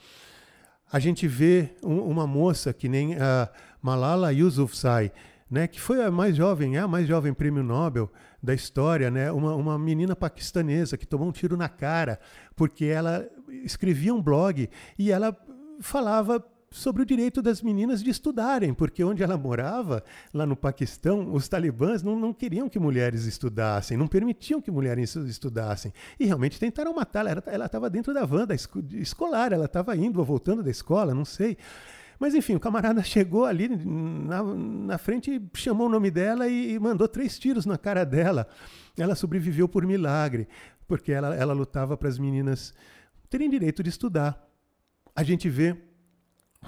A: a gente vê um, uma moça que nem a Malala Yousafzai, né, que foi a mais jovem, é a mais jovem prêmio Nobel da história, né, uma, uma menina paquistanesa que tomou um tiro na cara porque ela escrevia um blog e ela falava sobre o direito das meninas de estudarem, porque onde ela morava, lá no Paquistão, os talibãs não, não queriam que mulheres estudassem, não permitiam que mulheres estudassem. E realmente tentaram matá-la. Ela estava dentro da van da escolar, ela estava indo ou voltando da escola, não sei. Mas enfim, o camarada chegou ali na, na frente, chamou o nome dela e, e mandou três tiros na cara dela. Ela sobreviveu por milagre, porque ela, ela lutava para as meninas terem direito de estudar. A gente vê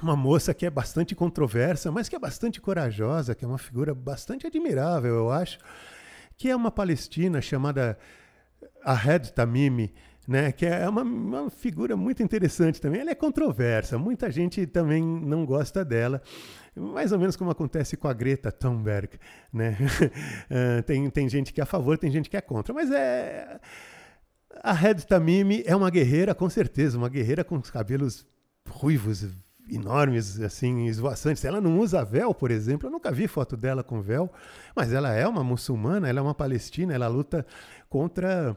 A: uma moça que é bastante controversa, mas que é bastante corajosa, que é uma figura bastante admirável, eu acho, que é uma palestina chamada Ahed Tamimi, né, que é uma, uma, figura muito interessante também. Ela é controversa, muita gente também não gosta dela, mais ou menos como acontece com a Greta Thunberg. Né? uh, tem, tem gente que é a favor, tem gente que é contra, mas é. A Red Tamimi é uma guerreira, com certeza, uma guerreira com os cabelos ruivos, enormes, assim, esvoaçantes. Ela não usa véu, por exemplo. Eu nunca vi foto dela com véu, mas ela é uma muçulmana, ela é uma palestina, ela luta contra,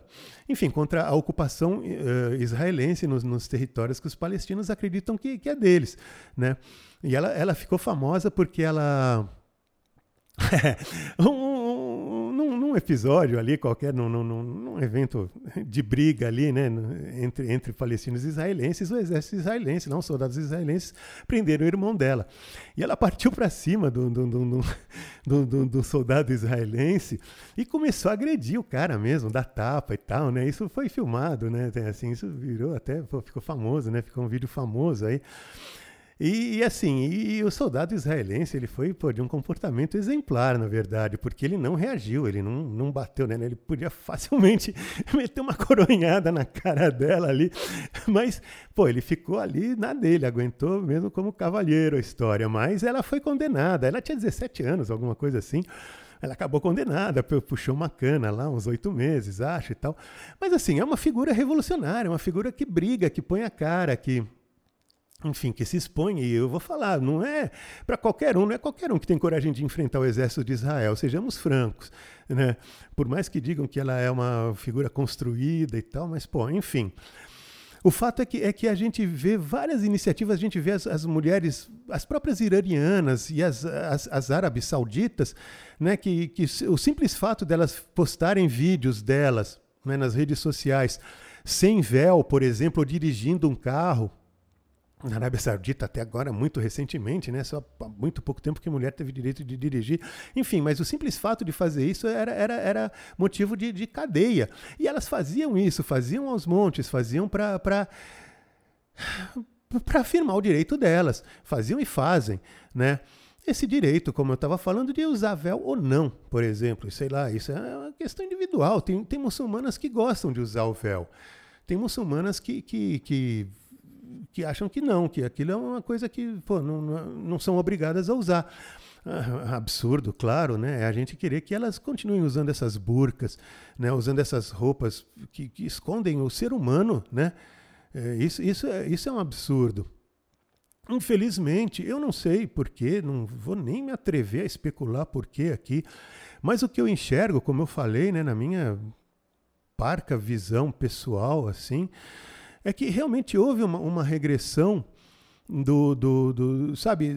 A: enfim, contra a ocupação uh, israelense nos, nos, territórios que os palestinos acreditam que, que é deles, né? E ela, ela ficou famosa porque ela um, num episódio ali qualquer, num, num, num, evento de briga ali, né, entre, entre palestinos e israelenses, o exército israelense, não soldados israelenses, prenderam o irmão dela. E ela partiu para cima do, do, do, do, do, do soldado israelense e começou a agredir o cara mesmo, da tapa e tal, né? Isso foi filmado, né? Assim, isso virou até, ficou famoso, né? Ficou um vídeo famoso aí. E, e, assim, e, o soldado israelense ele foi pô, de um comportamento exemplar, na verdade, porque ele não reagiu, ele não, não bateu, né? Ele podia facilmente meter uma coronhada na cara dela ali, mas, pô, ele ficou ali na dele, aguentou mesmo como cavalheiro a história, mas ela foi condenada, ela tinha 17 anos, alguma coisa assim, ela acabou condenada, puxou uma cana lá, uns oito meses, acho e tal. Mas assim, é uma figura revolucionária, uma figura que briga, que põe a cara, que enfim, que se expõe, e eu vou falar, não é para qualquer um, não é qualquer um que tem coragem de enfrentar o exército de Israel, sejamos francos, né? Por mais que digam que ela é uma figura construída e tal, mas, pô, enfim. O fato é que, é que a gente vê várias iniciativas, a gente vê as, as mulheres, as próprias iranianas e as, as, as árabes sauditas, né, que, que o simples fato delas postarem vídeos delas né, nas redes sociais sem véu, por exemplo, ou dirigindo um carro, na Arábia Saudita até agora, muito recentemente, né? Só há muito pouco tempo que mulher teve direito de dirigir. Enfim, mas o simples fato de fazer isso era, era, era motivo de, de cadeia. E elas faziam isso, faziam aos montes, faziam para para afirmar o direito delas. Faziam e fazem, né? Esse direito, como eu estava falando, de usar véu ou não, por exemplo, sei lá, isso é uma questão individual. Tem, tem muçulmanas que gostam de usar o véu. Tem muçulmanas que, que, que que acham que não, que aquilo é uma coisa que pô, não, não são obrigadas a usar. Ah, absurdo, claro, né? É a gente querer que elas continuem usando essas burcas, né? usando essas roupas que, que escondem o ser humano, né? É, isso, isso, é, isso é um absurdo. Infelizmente, eu não sei porquê, não vou nem me atrever a especular porquê aqui, mas o que eu enxergo, como eu falei, né, na minha parca visão pessoal, assim, é que realmente houve uma, uma regressão do, do, do, sabe,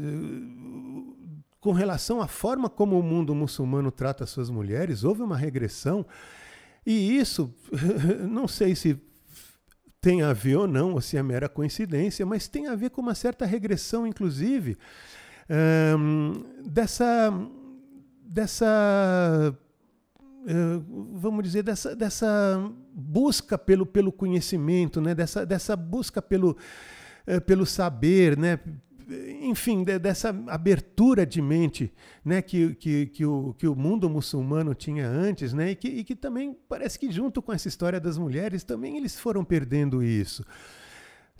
A: com relação à forma como o mundo muçulmano trata suas mulheres, houve uma regressão. E isso, não sei se tem a ver ou não, ou se é mera coincidência, mas tem a ver com uma certa regressão, inclusive, dessa, dessa eh, vamos dizer, dessa, dessa busca pelo, pelo conhecimento, né? dessa, dessa busca pelo, uh, pelo saber, né? enfim, de, dessa abertura de mente né? que, que, que, o, que o mundo muçulmano tinha antes, né? e, que, e que também parece que junto com essa história das mulheres, também eles foram perdendo isso.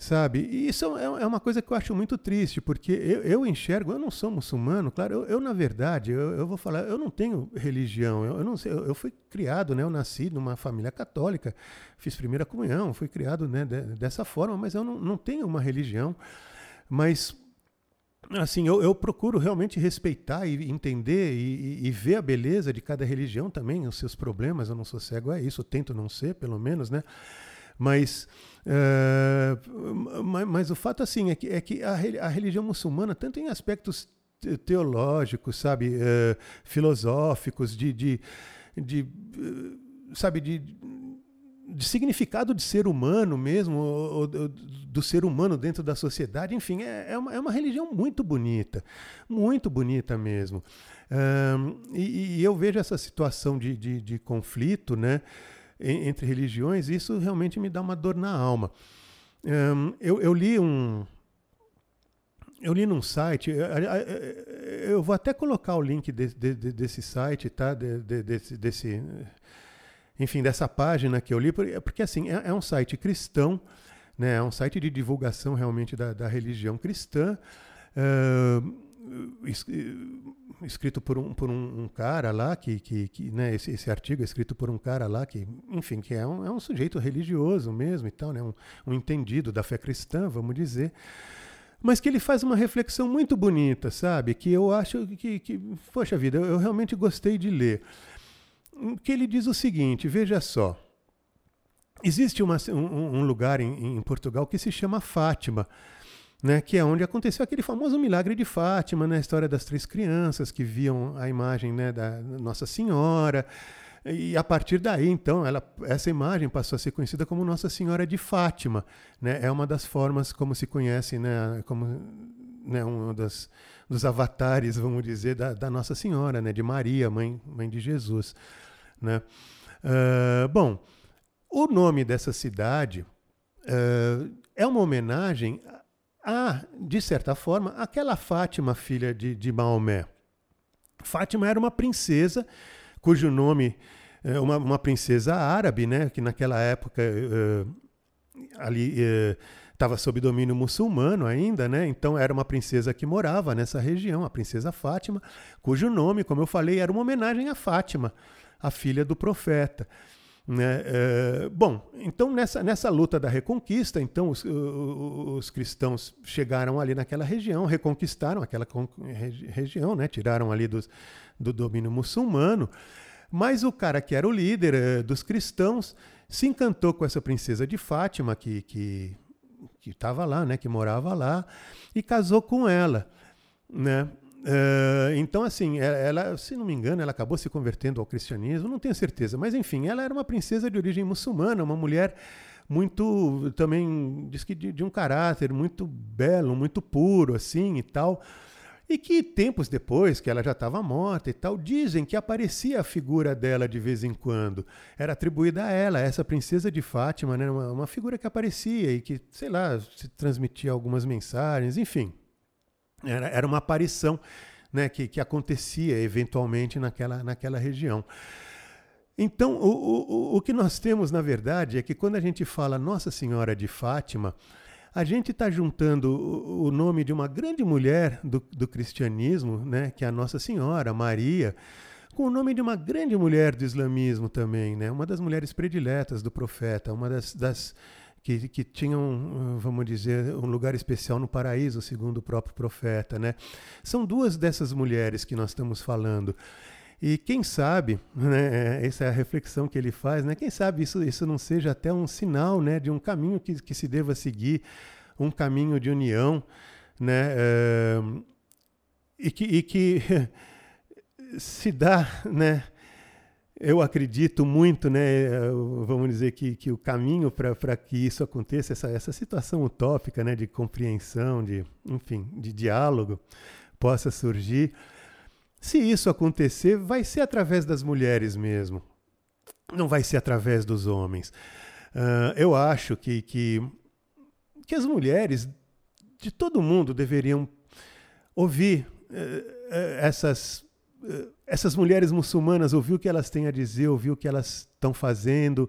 A: Sabe? E isso é, é uma coisa que eu acho muito triste, porque eu, eu enxergo, eu não sou muçulmano, claro, eu, eu na verdade, eu, eu, vou falar, eu não tenho religião, eu, não sei, eu, fui criado, né, eu nasci numa família católica, fiz primeira comunhão, fui criado né, de, dessa forma, mas eu não, não tenho uma religião, mas assim, eu, eu, procuro realmente respeitar e entender e, e, ver a beleza de cada religião também, os seus problemas. Eu não sou cego a isso, tento não ser, pelo menos, né? Mas Uh, mas, mas, o fato assim é que, é que a, a, religião muçulmana, tanto em aspectos teológicos, sabe, uh, filosóficos, de, de, de uh, sabe, de, de, significado de ser humano mesmo, ou, ou, do ser humano dentro da sociedade, enfim, é, é, uma, é uma religião muito bonita, muito bonita mesmo. E, e, eu vejo essa situação de, de, de conflito, né? Entre religiões, isso realmente me dá uma dor na alma. Um, eu, eu, li um. Eu li num site, eu vou até colocar o link de, de, de, desse site, tá? desse, desse, enfim, dessa página que eu li, porque, porque assim, é, é, um site cristão, né? é um site de divulgação realmente da, da religião cristã. Uh, escrito por um, por um, um cara lá, que, que, que né, esse, esse, artigo é escrito por um cara lá que, enfim, que é um, é um sujeito religioso mesmo e tal, né, um, um entendido da fé cristã, vamos dizer, mas que ele faz uma reflexão muito bonita, sabe? Que eu acho que, que poxa vida, eu, eu realmente gostei de ler. Que ele diz o seguinte: veja só. Existe uma, um, um, lugar em, em Portugal que se chama Fátima né, que é onde aconteceu aquele famoso milagre de Fátima, né, a história das três crianças que viam a imagem né, da Nossa Senhora. E a partir daí, então, ela, essa imagem passou a ser conhecida como Nossa Senhora de Fátima. Né? É uma das formas como se conhece, né, como né, um dos avatares, vamos dizer, da, da, Nossa Senhora, né, de Maria, mãe, mãe de Jesus. Né? Uh, bom, o nome dessa cidade uh, é uma homenagem a, de certa forma, aquela Fátima, filha de, de Maomé. Fátima era uma princesa cujo nome, é, uma, uma princesa árabe, né, que naquela época uh, ali estava uh, sob domínio muçulmano ainda, né? Então era uma princesa que morava nessa região, a princesa Fátima, cujo nome, como eu falei, era uma homenagem a Fátima, a filha do profeta. Né? É, bom, então nessa, nessa luta da reconquista, então os, os, cristãos chegaram ali naquela região, reconquistaram aquela região, né? tiraram ali dos, do domínio muçulmano, mas o cara que era o líder é, dos cristãos se encantou com essa princesa de Fátima que que estava lá, né? que morava lá, e casou com ela. Né? Uh, então, assim, ela, se não me engano, ela acabou se convertendo ao cristianismo, não tenho certeza, mas enfim, ela era uma princesa de origem muçulmana, uma mulher muito também diz que de, de, um caráter muito belo, muito puro assim e tal. E que tempos depois, que ela já estava morta e tal, dizem que aparecia a figura dela de vez em quando. Era atribuída a ela, essa princesa de Fátima, né? uma, uma figura que aparecia e que, sei lá, se transmitia algumas mensagens, enfim. Era, era uma aparição né, que, que acontecia eventualmente naquela, naquela região. Então, o, o, o que nós temos, na verdade, é que quando a gente fala Nossa Senhora de Fátima, a gente está juntando o, o, nome de uma grande mulher do, do cristianismo, né, que é a Nossa Senhora, Maria, com o nome de uma grande mulher do islamismo também, né, uma das mulheres prediletas do profeta, uma das, das que, que tinham, vamos dizer, um lugar especial no paraíso, segundo o próprio profeta. Né? São duas dessas mulheres que nós estamos falando. E quem sabe, né, essa é a reflexão que ele faz, né, quem sabe isso, isso não seja até um sinal né, de um caminho que, que se deva seguir, um caminho de união, né, é, e que, e que se dá, né, eu acredito muito, né, vamos dizer que, que o caminho para que isso aconteça, essa, essa situação utópica né, de compreensão, de, enfim, de diálogo, possa surgir, se isso acontecer, vai ser através das mulheres mesmo. Não vai ser através dos homens. Uh, eu acho que, que, que as mulheres de todo mundo deveriam ouvir uh, essas mulheres muçulmanas, ouvir o que elas têm a dizer, ouvir o que elas estão fazendo,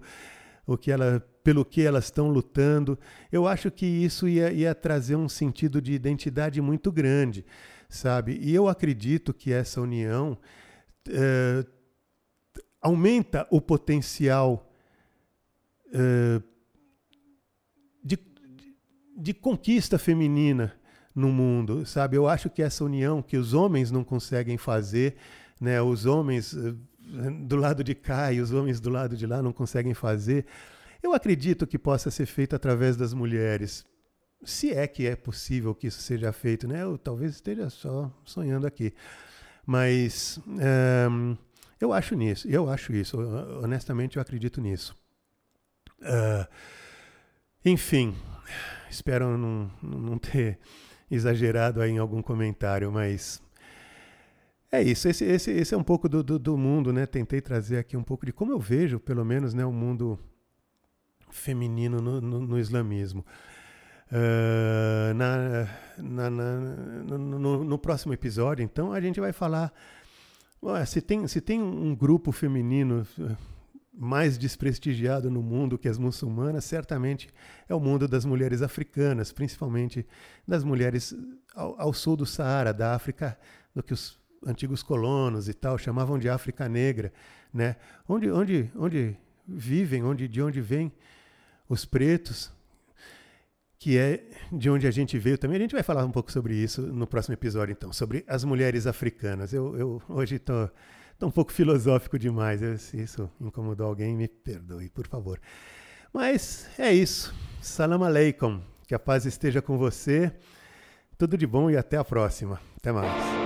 A: o que ela, pelo que elas estão lutando. Eu acho que isso ia, ia trazer um sentido de identidade muito grande sabe? E eu acredito que essa união é, aumenta o potencial é, de, de conquista feminina no mundo, sabe? Eu acho que essa união que os homens não conseguem fazer, né? Os homens eh, do lado de cá e os homens do lado de lá não conseguem fazer. Eu acredito que possa ser feito através das mulheres, se é que é possível que isso seja feito, né? Eu talvez esteja só sonhando aqui. Mas um, eu acho nisso, eu acho isso, honestamente eu acredito nisso. Uh, enfim, espero não, não ter exagerado aí em algum comentário, mas é isso, esse, esse, esse é um pouco do, do, do, mundo, né? Tentei trazer aqui um pouco de como eu vejo, pelo menos, né, o mundo feminino no, no, no islamismo. Uh, na, na, na no, no, próximo episódio, então, a gente vai falar. se, tem, se tem um grupo feminino mais desprestigiado no mundo que as muçulmanas, certamente é o mundo das mulheres africanas, principalmente das mulheres ao, ao sul do Saara, da África, do que os antigos colonos e tal chamavam de África Negra, né? onde, onde, onde vivem, onde, de onde vêm os pretos, que é de onde a gente veio também. A gente vai falar um pouco sobre isso no próximo episódio, então, sobre as mulheres africanas. Eu, eu hoje estou um pouco filosófico demais. Se isso incomodou alguém, me perdoe, por favor. Mas é isso. Salam aleikum. Que a paz esteja com você. Tudo de bom e até a próxima. Até mais.